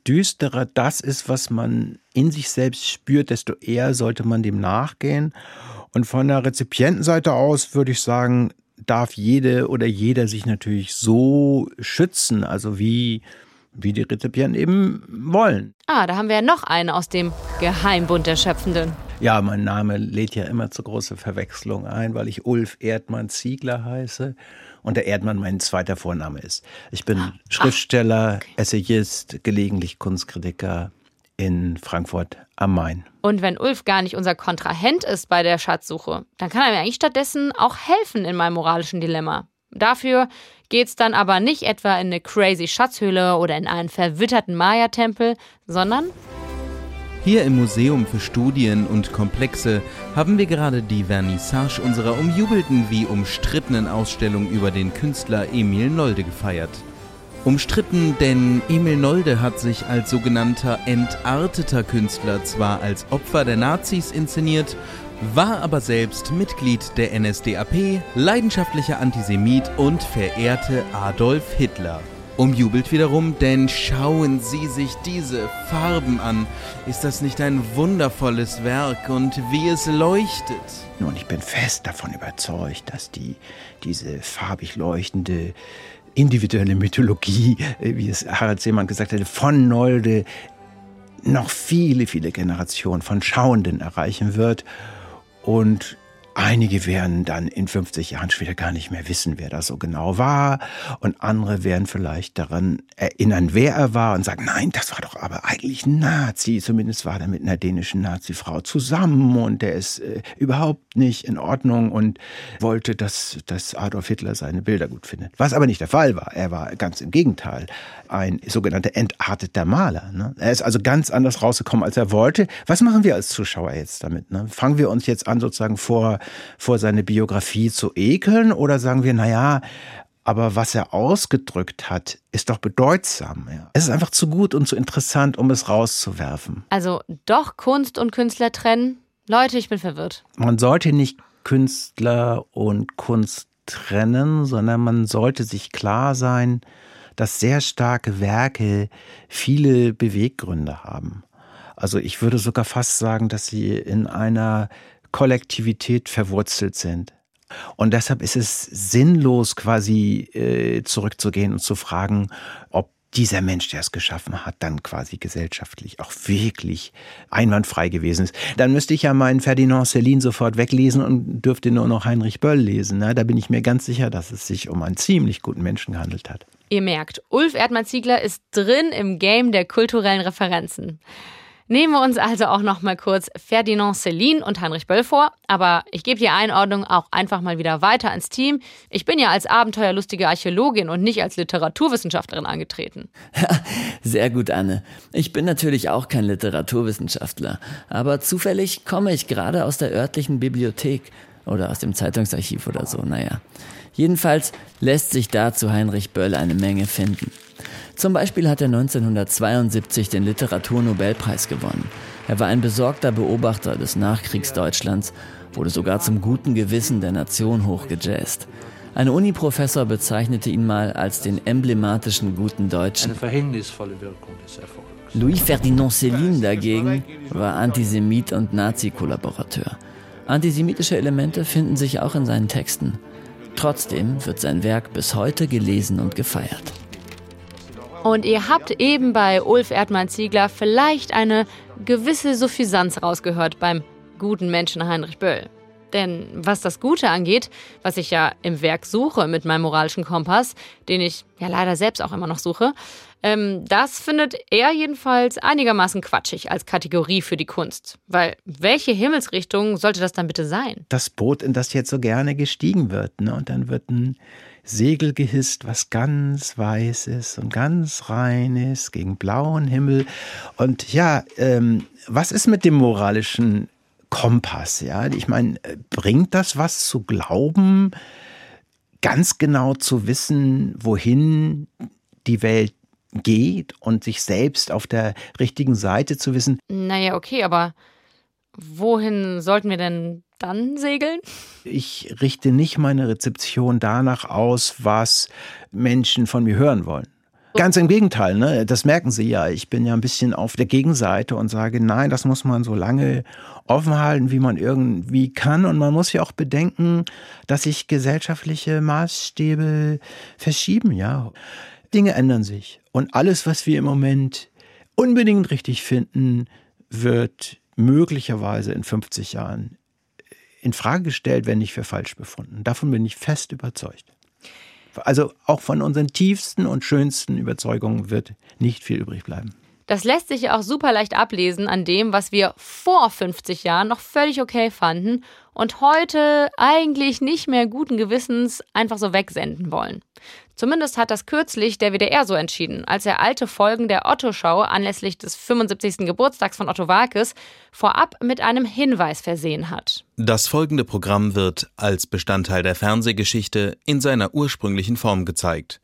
düsterer das ist, was man in sich selbst spürt, desto eher sollte man dem nachgehen. Und von der Rezipientenseite aus würde ich sagen, darf jede oder jeder sich natürlich so schützen, also wie, wie die Rezipienten eben wollen. Ah, da haben wir ja noch eine aus dem Geheimbund der Schöpfenden. Ja, mein Name lädt ja immer zu große Verwechslung ein, weil ich Ulf Erdmann Ziegler heiße und der Erdmann mein zweiter Vorname ist. Ich bin ah, Schriftsteller, okay. Essayist, gelegentlich Kunstkritiker in Frankfurt am Main. Und wenn Ulf gar nicht unser Kontrahent ist bei der Schatzsuche, dann kann er mir eigentlich stattdessen auch helfen in meinem moralischen Dilemma. Dafür geht's dann aber nicht etwa in eine crazy Schatzhöhle oder in einen verwitterten Maya-Tempel, sondern hier im Museum für Studien und Komplexe haben wir gerade die Vernissage unserer umjubelten wie umstrittenen Ausstellung über den Künstler Emil Nolde gefeiert. Umstritten, denn Emil Nolde hat sich als sogenannter entarteter Künstler zwar als Opfer der Nazis inszeniert, war aber selbst Mitglied der NSDAP, leidenschaftlicher Antisemit und verehrte Adolf Hitler. Umjubelt wiederum, denn schauen Sie sich diese Farben an. Ist das nicht ein wundervolles Werk und wie es leuchtet? Nun, ich bin fest davon überzeugt, dass die, diese farbig leuchtende individuelle Mythologie, äh, wie es Harald Seemann gesagt hätte, von Nolde noch viele, viele Generationen von Schauenden erreichen wird. Und Einige werden dann in 50 Jahren später gar nicht mehr wissen, wer das so genau war. Und andere werden vielleicht daran erinnern, wer er war und sagen, nein, das war doch aber eigentlich ein Nazi. Zumindest war er mit einer dänischen Nazi-Frau zusammen und der ist äh, überhaupt nicht in Ordnung und wollte, dass, dass Adolf Hitler seine Bilder gut findet. Was aber nicht der Fall war. Er war ganz im Gegenteil ein sogenannter entarteter Maler. Ne? Er ist also ganz anders rausgekommen, als er wollte. Was machen wir als Zuschauer jetzt damit? Ne? Fangen wir uns jetzt an, sozusagen vor, vor seine Biografie zu ekeln oder sagen wir, na ja, aber was er ausgedrückt hat, ist doch bedeutsam. Ja. Es ist einfach zu gut und zu interessant, um es rauszuwerfen. Also doch Kunst und Künstler trennen? Leute, ich bin verwirrt. Man sollte nicht Künstler und Kunst trennen, sondern man sollte sich klar sein, dass sehr starke Werke viele Beweggründe haben. Also ich würde sogar fast sagen, dass sie in einer Kollektivität verwurzelt sind. Und deshalb ist es sinnlos, quasi äh, zurückzugehen und zu fragen, ob dieser Mensch, der es geschaffen hat, dann quasi gesellschaftlich auch wirklich einwandfrei gewesen ist. Dann müsste ich ja meinen Ferdinand Celine sofort weglesen und dürfte nur noch Heinrich Böll lesen. Ne? Da bin ich mir ganz sicher, dass es sich um einen ziemlich guten Menschen gehandelt hat. Ihr merkt, Ulf Erdmann-Ziegler ist drin im Game der kulturellen Referenzen. Nehmen wir uns also auch noch mal kurz Ferdinand Celine und Heinrich Böll vor, aber ich gebe die Einordnung auch einfach mal wieder weiter ans Team. Ich bin ja als abenteuerlustige Archäologin und nicht als Literaturwissenschaftlerin angetreten. Sehr gut, Anne. Ich bin natürlich auch kein Literaturwissenschaftler, aber zufällig komme ich gerade aus der örtlichen Bibliothek oder aus dem Zeitungsarchiv oder so, naja. Jedenfalls lässt sich da zu Heinrich Böll eine Menge finden. Zum Beispiel hat er 1972 den Literaturnobelpreis gewonnen. Er war ein besorgter Beobachter des Nachkriegsdeutschlands, wurde sogar zum guten Gewissen der Nation hochgejazzt. Ein Uniprofessor bezeichnete ihn mal als den emblematischen guten Deutschen. Eine verhängnisvolle Wirkung des Erfolgs. Louis Ferdinand Céline dagegen war Antisemit und Nazi-Kollaborateur. Antisemitische Elemente finden sich auch in seinen Texten. Trotzdem wird sein Werk bis heute gelesen und gefeiert. Und ihr habt eben bei Ulf Erdmann-Ziegler vielleicht eine gewisse Suffisanz rausgehört beim guten Menschen Heinrich Böll. Denn was das Gute angeht, was ich ja im Werk suche mit meinem moralischen Kompass, den ich ja leider selbst auch immer noch suche, ähm, das findet er jedenfalls einigermaßen quatschig als Kategorie für die Kunst. Weil welche Himmelsrichtung sollte das dann bitte sein? Das Boot, in das jetzt so gerne gestiegen wird. Ne? Und dann wird ein Segel gehisst, was ganz weiß ist und ganz rein ist, gegen blauen Himmel. Und ja, ähm, was ist mit dem moralischen Kompass? Ja, ich meine, bringt das was zu glauben, ganz genau zu wissen, wohin die Welt geht und sich selbst auf der richtigen Seite zu wissen? Naja, okay, aber wohin sollten wir denn dann segeln? Ich richte nicht meine Rezeption danach aus, was Menschen von mir hören wollen. Ganz im Gegenteil, ne? das merken Sie ja. Ich bin ja ein bisschen auf der Gegenseite und sage, nein, das muss man so lange offen halten, wie man irgendwie kann. Und man muss ja auch bedenken, dass sich gesellschaftliche Maßstäbe verschieben, ja. Dinge ändern sich. Und alles, was wir im Moment unbedingt richtig finden, wird möglicherweise in 50 Jahren in Frage gestellt, wenn nicht für falsch befunden. Davon bin ich fest überzeugt. Also auch von unseren tiefsten und schönsten Überzeugungen wird nicht viel übrig bleiben. Das lässt sich ja auch super leicht ablesen an dem, was wir vor 50 Jahren noch völlig okay fanden und heute eigentlich nicht mehr guten Gewissens einfach so wegsenden wollen. Zumindest hat das kürzlich der WDR so entschieden, als er alte Folgen der Otto-Show anlässlich des 75. Geburtstags von Otto Walkes vorab mit einem Hinweis versehen hat. Das folgende Programm wird als Bestandteil der Fernsehgeschichte in seiner ursprünglichen Form gezeigt.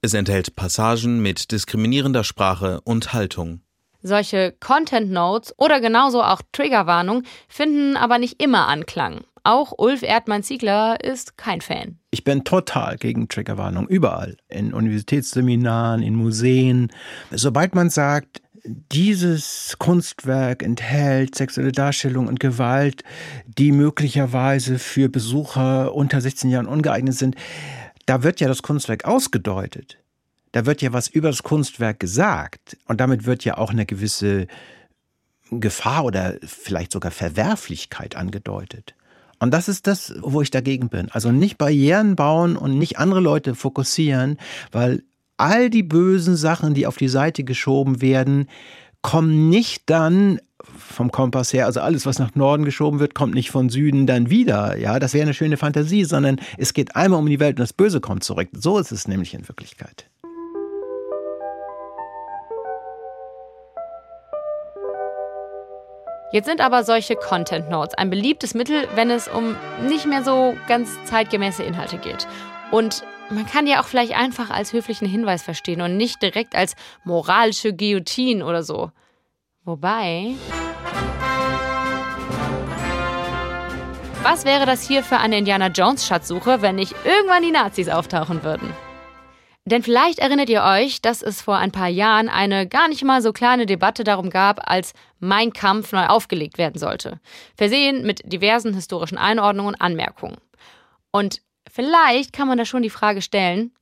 Es enthält Passagen mit diskriminierender Sprache und Haltung. Solche Content Notes oder genauso auch Triggerwarnung finden aber nicht immer Anklang. Auch Ulf Erdmann-Ziegler ist kein Fan. Ich bin total gegen Triggerwarnung, überall. In Universitätsseminaren, in Museen. Sobald man sagt, dieses Kunstwerk enthält sexuelle Darstellung und Gewalt, die möglicherweise für Besucher unter 16 Jahren ungeeignet sind, da wird ja das Kunstwerk ausgedeutet. Da wird ja was über das Kunstwerk gesagt. Und damit wird ja auch eine gewisse Gefahr oder vielleicht sogar Verwerflichkeit angedeutet. Und das ist das, wo ich dagegen bin. Also nicht Barrieren bauen und nicht andere Leute fokussieren, weil all die bösen Sachen, die auf die Seite geschoben werden, kommen nicht dann vom Kompass her, also alles, was nach Norden geschoben wird, kommt nicht von Süden dann wieder. Ja, das wäre eine schöne Fantasie, sondern es geht einmal um die Welt und das Böse kommt zurück. So ist es nämlich in Wirklichkeit. Jetzt sind aber solche Content Notes ein beliebtes Mittel, wenn es um nicht mehr so ganz zeitgemäße Inhalte geht. Und man kann ja auch vielleicht einfach als höflichen Hinweis verstehen und nicht direkt als moralische Guillotine oder so. Wobei. Was wäre das hier für eine Indiana Jones Schatzsuche, wenn nicht irgendwann die Nazis auftauchen würden? Denn vielleicht erinnert ihr euch, dass es vor ein paar Jahren eine gar nicht mal so kleine Debatte darum gab, als Mein Kampf neu aufgelegt werden sollte. Versehen mit diversen historischen Einordnungen und Anmerkungen. Und vielleicht kann man da schon die Frage stellen,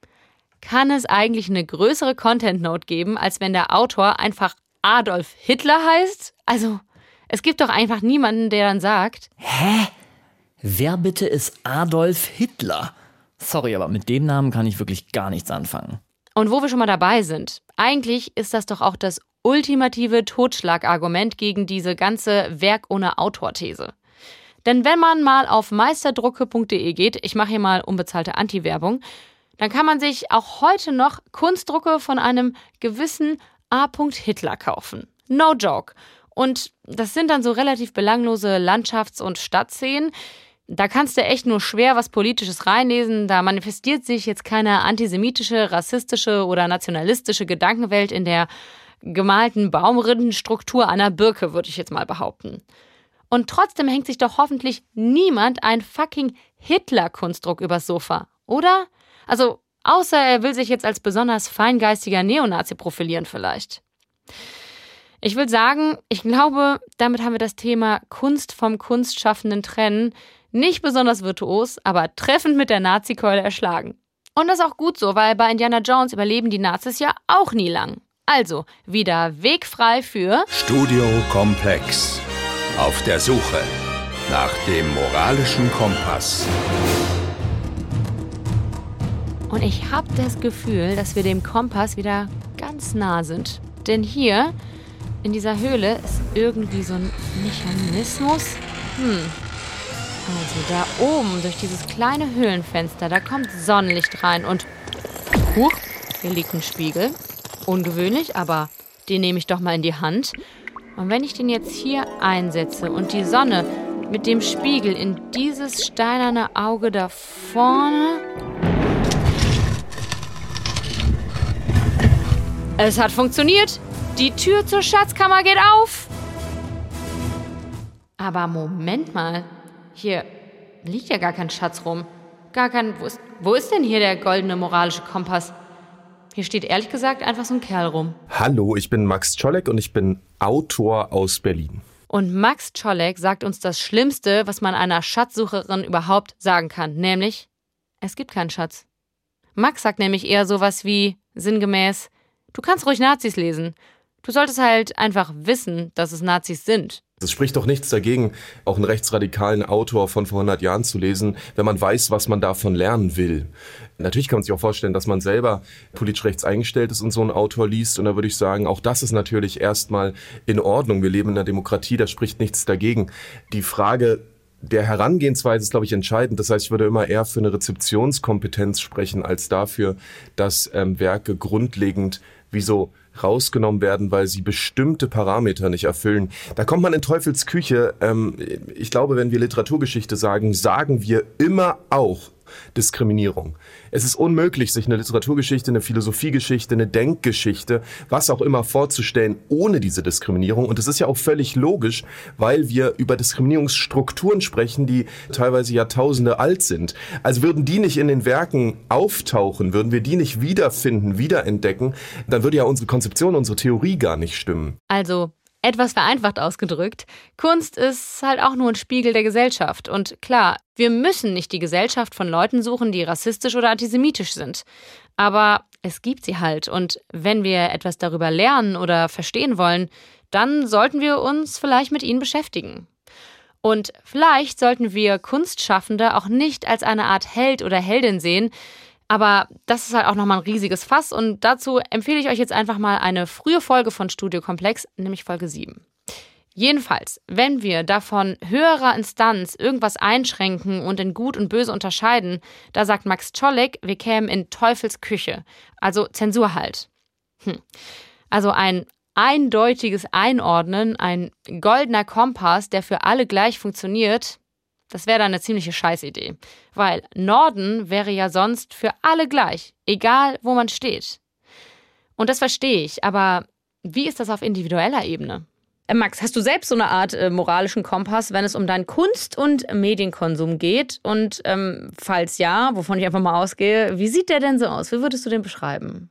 kann es eigentlich eine größere Content Note geben, als wenn der Autor einfach Adolf Hitler heißt? Also, es gibt doch einfach niemanden, der dann sagt: Hä? Wer bitte ist Adolf Hitler? Sorry, aber mit dem Namen kann ich wirklich gar nichts anfangen. Und wo wir schon mal dabei sind, eigentlich ist das doch auch das ultimative Totschlagargument gegen diese ganze Werk ohne Autor-These. Denn wenn man mal auf meisterdrucke.de geht, ich mache hier mal unbezahlte Anti-Werbung, dann kann man sich auch heute noch Kunstdrucke von einem gewissen A. Hitler kaufen. No joke. Und das sind dann so relativ belanglose Landschafts- und Stadtszenen, da kannst du echt nur schwer was Politisches reinlesen. Da manifestiert sich jetzt keine antisemitische, rassistische oder nationalistische Gedankenwelt in der gemalten Baumrindenstruktur einer Birke, würde ich jetzt mal behaupten. Und trotzdem hängt sich doch hoffentlich niemand ein fucking Hitler-Kunstdruck übers Sofa, oder? Also, außer er will sich jetzt als besonders feingeistiger Neonazi profilieren vielleicht. Ich will sagen, ich glaube, damit haben wir das Thema Kunst vom Kunstschaffenden trennen nicht besonders virtuos, aber treffend mit der Nazi-Keule erschlagen. Und das ist auch gut so, weil bei Indiana Jones überleben die Nazis ja auch nie lang. Also, wieder wegfrei für Studio Komplex. Auf der Suche nach dem moralischen Kompass. Und ich habe das Gefühl, dass wir dem Kompass wieder ganz nah sind. Denn hier in dieser Höhle ist irgendwie so ein Mechanismus. Hm, also da oben durch dieses kleine Höhlenfenster, da kommt Sonnenlicht rein und... Huch, hier liegt ein Spiegel. Ungewöhnlich, aber den nehme ich doch mal in die Hand. Und wenn ich den jetzt hier einsetze und die Sonne mit dem Spiegel in dieses steinerne Auge da vorne... Es hat funktioniert. Die Tür zur Schatzkammer geht auf. Aber Moment mal. Hier liegt ja gar kein Schatz rum. Gar kein. Wo ist, wo ist denn hier der goldene moralische Kompass? Hier steht ehrlich gesagt einfach so ein Kerl rum. Hallo, ich bin Max Czolek und ich bin Autor aus Berlin. Und Max Czolek sagt uns das Schlimmste, was man einer Schatzsucherin überhaupt sagen kann, nämlich, es gibt keinen Schatz. Max sagt nämlich eher sowas wie, sinngemäß, du kannst ruhig Nazis lesen. Du solltest halt einfach wissen, dass es Nazis sind. Es spricht doch nichts dagegen, auch einen rechtsradikalen Autor von vor 100 Jahren zu lesen, wenn man weiß, was man davon lernen will. Natürlich kann man sich auch vorstellen, dass man selber politisch rechts eingestellt ist und so einen Autor liest. Und da würde ich sagen, auch das ist natürlich erstmal in Ordnung. Wir leben in einer Demokratie, da spricht nichts dagegen. Die Frage der Herangehensweise ist, glaube ich, entscheidend. Das heißt, ich würde immer eher für eine Rezeptionskompetenz sprechen, als dafür, dass ähm, Werke grundlegend wie so rausgenommen werden, weil sie bestimmte Parameter nicht erfüllen. Da kommt man in Teufels Küche. Ähm, ich glaube, wenn wir Literaturgeschichte sagen, sagen wir immer auch Diskriminierung. Es ist unmöglich, sich eine Literaturgeschichte, eine Philosophiegeschichte, eine Denkgeschichte, was auch immer vorzustellen, ohne diese Diskriminierung. Und das ist ja auch völlig logisch, weil wir über Diskriminierungsstrukturen sprechen, die teilweise Jahrtausende alt sind. Also würden die nicht in den Werken auftauchen, würden wir die nicht wiederfinden, wiederentdecken, dann würde ja unsere Konzeption, unsere Theorie gar nicht stimmen. Also etwas vereinfacht ausgedrückt, Kunst ist halt auch nur ein Spiegel der Gesellschaft. Und klar, wir müssen nicht die Gesellschaft von Leuten suchen, die rassistisch oder antisemitisch sind. Aber es gibt sie halt. Und wenn wir etwas darüber lernen oder verstehen wollen, dann sollten wir uns vielleicht mit ihnen beschäftigen. Und vielleicht sollten wir Kunstschaffende auch nicht als eine Art Held oder Heldin sehen, aber das ist halt auch nochmal ein riesiges Fass und dazu empfehle ich euch jetzt einfach mal eine frühe Folge von Studio Komplex, nämlich Folge 7. Jedenfalls, wenn wir davon höherer Instanz irgendwas einschränken und in Gut und Böse unterscheiden, da sagt Max Czolek, wir kämen in Teufels Küche. Also Zensur halt. Hm. Also ein eindeutiges Einordnen, ein goldener Kompass, der für alle gleich funktioniert, das wäre dann eine ziemliche Scheißidee. Weil Norden wäre ja sonst für alle gleich, egal wo man steht. Und das verstehe ich, aber wie ist das auf individueller Ebene? Äh, Max, hast du selbst so eine Art äh, moralischen Kompass, wenn es um deinen Kunst- und Medienkonsum geht? Und ähm, falls ja, wovon ich einfach mal ausgehe, wie sieht der denn so aus? Wie würdest du den beschreiben?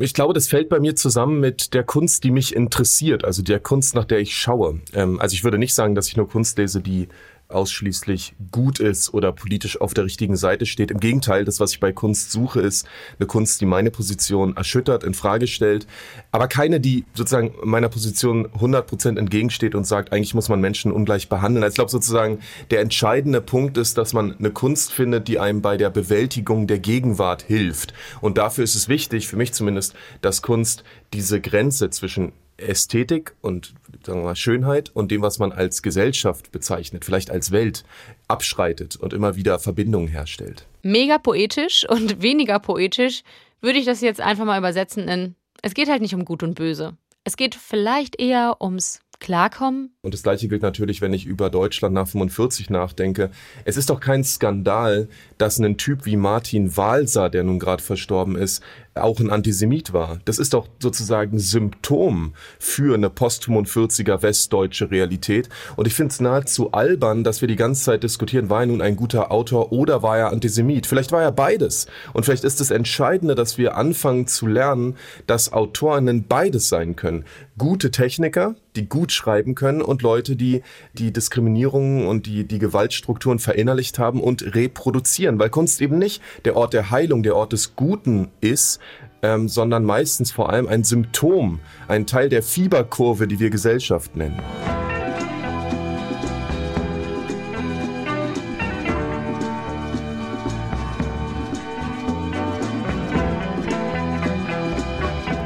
Ich glaube, das fällt bei mir zusammen mit der Kunst, die mich interessiert, also der Kunst, nach der ich schaue. Ähm, also ich würde nicht sagen, dass ich nur Kunst lese, die ausschließlich gut ist oder politisch auf der richtigen Seite steht. Im Gegenteil, das, was ich bei Kunst suche, ist eine Kunst, die meine Position erschüttert, in Frage stellt, aber keine, die sozusagen meiner Position 100 Prozent entgegensteht und sagt, eigentlich muss man Menschen ungleich behandeln. Also ich glaube sozusagen, der entscheidende Punkt ist, dass man eine Kunst findet, die einem bei der Bewältigung der Gegenwart hilft. Und dafür ist es wichtig, für mich zumindest, dass Kunst diese Grenze zwischen Ästhetik und sagen wir mal, Schönheit und dem, was man als Gesellschaft bezeichnet, vielleicht als Welt, abschreitet und immer wieder Verbindungen herstellt. Mega poetisch und weniger poetisch würde ich das jetzt einfach mal übersetzen in, es geht halt nicht um Gut und Böse. Es geht vielleicht eher ums klarkommen? Und das Gleiche gilt natürlich, wenn ich über Deutschland nach 45 nachdenke. Es ist doch kein Skandal, dass ein Typ wie Martin Walser, der nun gerade verstorben ist, auch ein Antisemit war. Das ist doch sozusagen Symptom für eine post-45er westdeutsche Realität. Und ich finde es nahezu albern, dass wir die ganze Zeit diskutieren, war er nun ein guter Autor oder war er Antisemit? Vielleicht war er beides. Und vielleicht ist das Entscheidende, dass wir anfangen zu lernen, dass Autorinnen beides sein können. Gute Techniker, die gut schreiben können und Leute, die die Diskriminierungen und die, die Gewaltstrukturen verinnerlicht haben und reproduzieren, weil Kunst eben nicht der Ort der Heilung, der Ort des Guten ist, ähm, sondern meistens vor allem ein Symptom, ein Teil der Fieberkurve, die wir Gesellschaft nennen.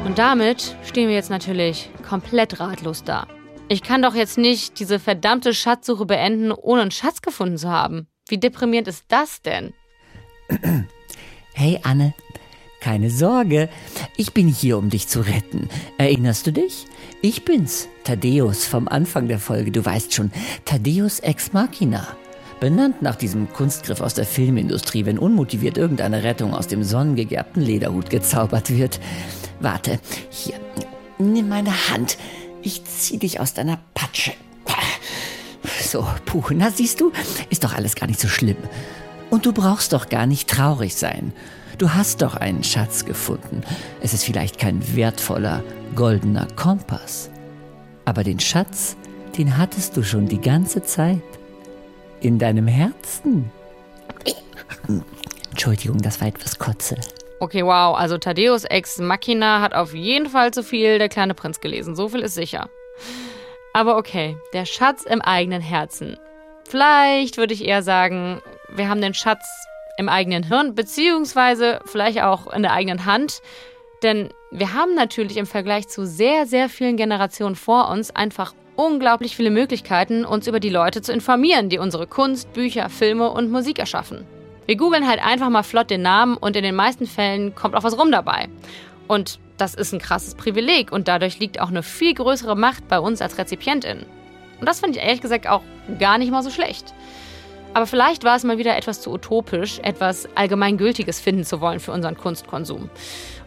Und damit stehen wir jetzt natürlich komplett ratlos da. Ich kann doch jetzt nicht diese verdammte Schatzsuche beenden, ohne einen Schatz gefunden zu haben. Wie deprimierend ist das denn? Hey Anne, keine Sorge, ich bin hier, um dich zu retten. Erinnerst du dich? Ich bin's, Thaddeus vom Anfang der Folge, du weißt schon, Thaddeus ex machina. Benannt nach diesem Kunstgriff aus der Filmindustrie, wenn unmotiviert irgendeine Rettung aus dem sonnengegerbten Lederhut gezaubert wird. Warte, hier, nimm meine Hand. Ich zieh dich aus deiner Patsche. so, puh, na siehst du, ist doch alles gar nicht so schlimm. Und du brauchst doch gar nicht traurig sein. Du hast doch einen Schatz gefunden. Es ist vielleicht kein wertvoller, goldener Kompass. Aber den Schatz, den hattest du schon die ganze Zeit. In deinem Herzen. Entschuldigung, das war etwas Kotze. Okay, wow. Also Thaddeus Ex Machina hat auf jeden Fall zu viel Der kleine Prinz gelesen. So viel ist sicher. Aber okay, der Schatz im eigenen Herzen. Vielleicht würde ich eher sagen, wir haben den Schatz im eigenen Hirn, beziehungsweise vielleicht auch in der eigenen Hand. Denn wir haben natürlich im Vergleich zu sehr, sehr vielen Generationen vor uns einfach unglaublich viele Möglichkeiten, uns über die Leute zu informieren, die unsere Kunst, Bücher, Filme und Musik erschaffen. Wir googeln halt einfach mal flott den Namen und in den meisten Fällen kommt auch was rum dabei. Und das ist ein krasses Privileg und dadurch liegt auch eine viel größere Macht bei uns als Rezipientin. Und das finde ich ehrlich gesagt auch gar nicht mal so schlecht. Aber vielleicht war es mal wieder etwas zu utopisch, etwas Allgemeingültiges finden zu wollen für unseren Kunstkonsum.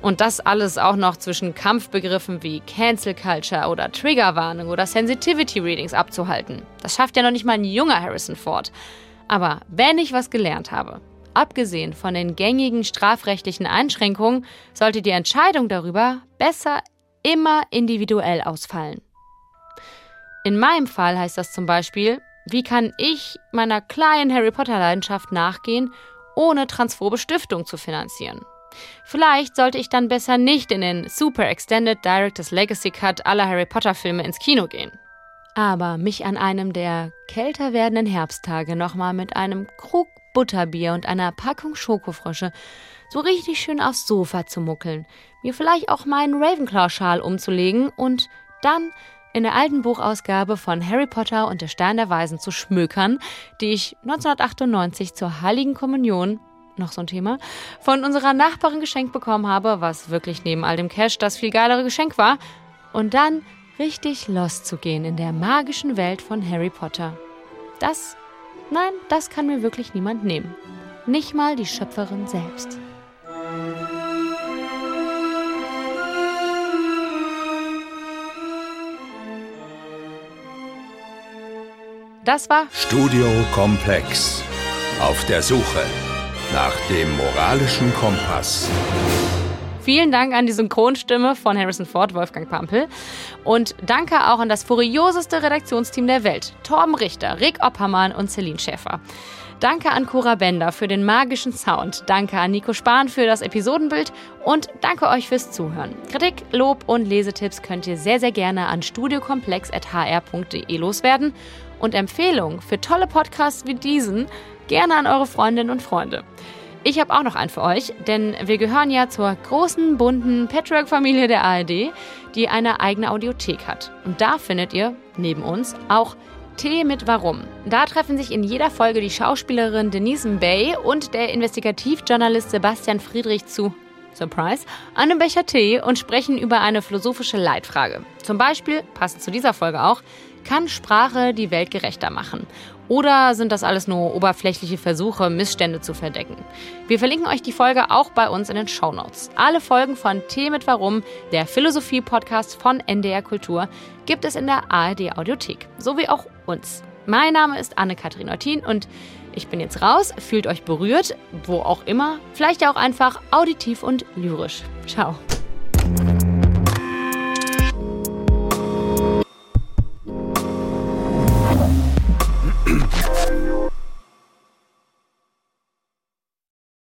Und das alles auch noch zwischen Kampfbegriffen wie Cancel Culture oder Triggerwarnung oder Sensitivity Readings abzuhalten. Das schafft ja noch nicht mal ein junger Harrison Ford. Aber wenn ich was gelernt habe, abgesehen von den gängigen strafrechtlichen Einschränkungen, sollte die Entscheidung darüber besser immer individuell ausfallen. In meinem Fall heißt das zum Beispiel, wie kann ich meiner kleinen Harry Potter-Leidenschaft nachgehen, ohne transphobe Stiftung zu finanzieren? Vielleicht sollte ich dann besser nicht in den Super Extended Director's Legacy Cut aller Harry Potter-Filme ins Kino gehen. Aber mich an einem der kälter werdenden Herbsttage nochmal mit einem Krug Butterbier und einer Packung Schokofrösche so richtig schön aufs Sofa zu muckeln, mir vielleicht auch meinen Ravenclaw-Schal umzulegen und dann in der alten Buchausgabe von Harry Potter und der Stein der Weisen zu schmökern, die ich 1998 zur Heiligen Kommunion noch so ein Thema, von unserer Nachbarin geschenkt bekommen habe, was wirklich neben all dem Cash das viel geilere Geschenk war, und dann richtig loszugehen in der magischen Welt von Harry Potter. Das, nein, das kann mir wirklich niemand nehmen. Nicht mal die Schöpferin selbst. Das war Studio Komplex. Auf der Suche nach dem moralischen Kompass. Vielen Dank an die Synchronstimme von Harrison Ford, Wolfgang Pampel. Und danke auch an das furioseste Redaktionsteam der Welt. Torben Richter, Rick Oppermann und Celine Schäfer. Danke an Cora Bender für den magischen Sound. Danke an Nico Spahn für das Episodenbild. Und danke euch fürs Zuhören. Kritik, Lob und Lesetipps könnt ihr sehr, sehr gerne an studiokomplex.hr.de loswerden. Und Empfehlungen für tolle Podcasts wie diesen gerne an eure Freundinnen und Freunde. Ich habe auch noch einen für euch, denn wir gehören ja zur großen, bunten Patchwork-Familie der ARD, die eine eigene Audiothek hat. Und da findet ihr, neben uns, auch Tee mit Warum. Da treffen sich in jeder Folge die Schauspielerin Denise Bay und der Investigativjournalist Sebastian Friedrich zu Surprise, einem Becher Tee und sprechen über eine philosophische Leitfrage. Zum Beispiel, passend zu dieser Folge auch, kann Sprache die Welt gerechter machen? Oder sind das alles nur oberflächliche Versuche, Missstände zu verdecken? Wir verlinken euch die Folge auch bei uns in den Show Notes. Alle Folgen von Tee mit Warum, der Philosophie-Podcast von NDR Kultur, gibt es in der ARD Audiothek, sowie auch uns. Mein Name ist Anne-Kathrin Eutin und ich bin jetzt raus. Fühlt euch berührt, wo auch immer. Vielleicht auch einfach auditiv und lyrisch. Ciao. you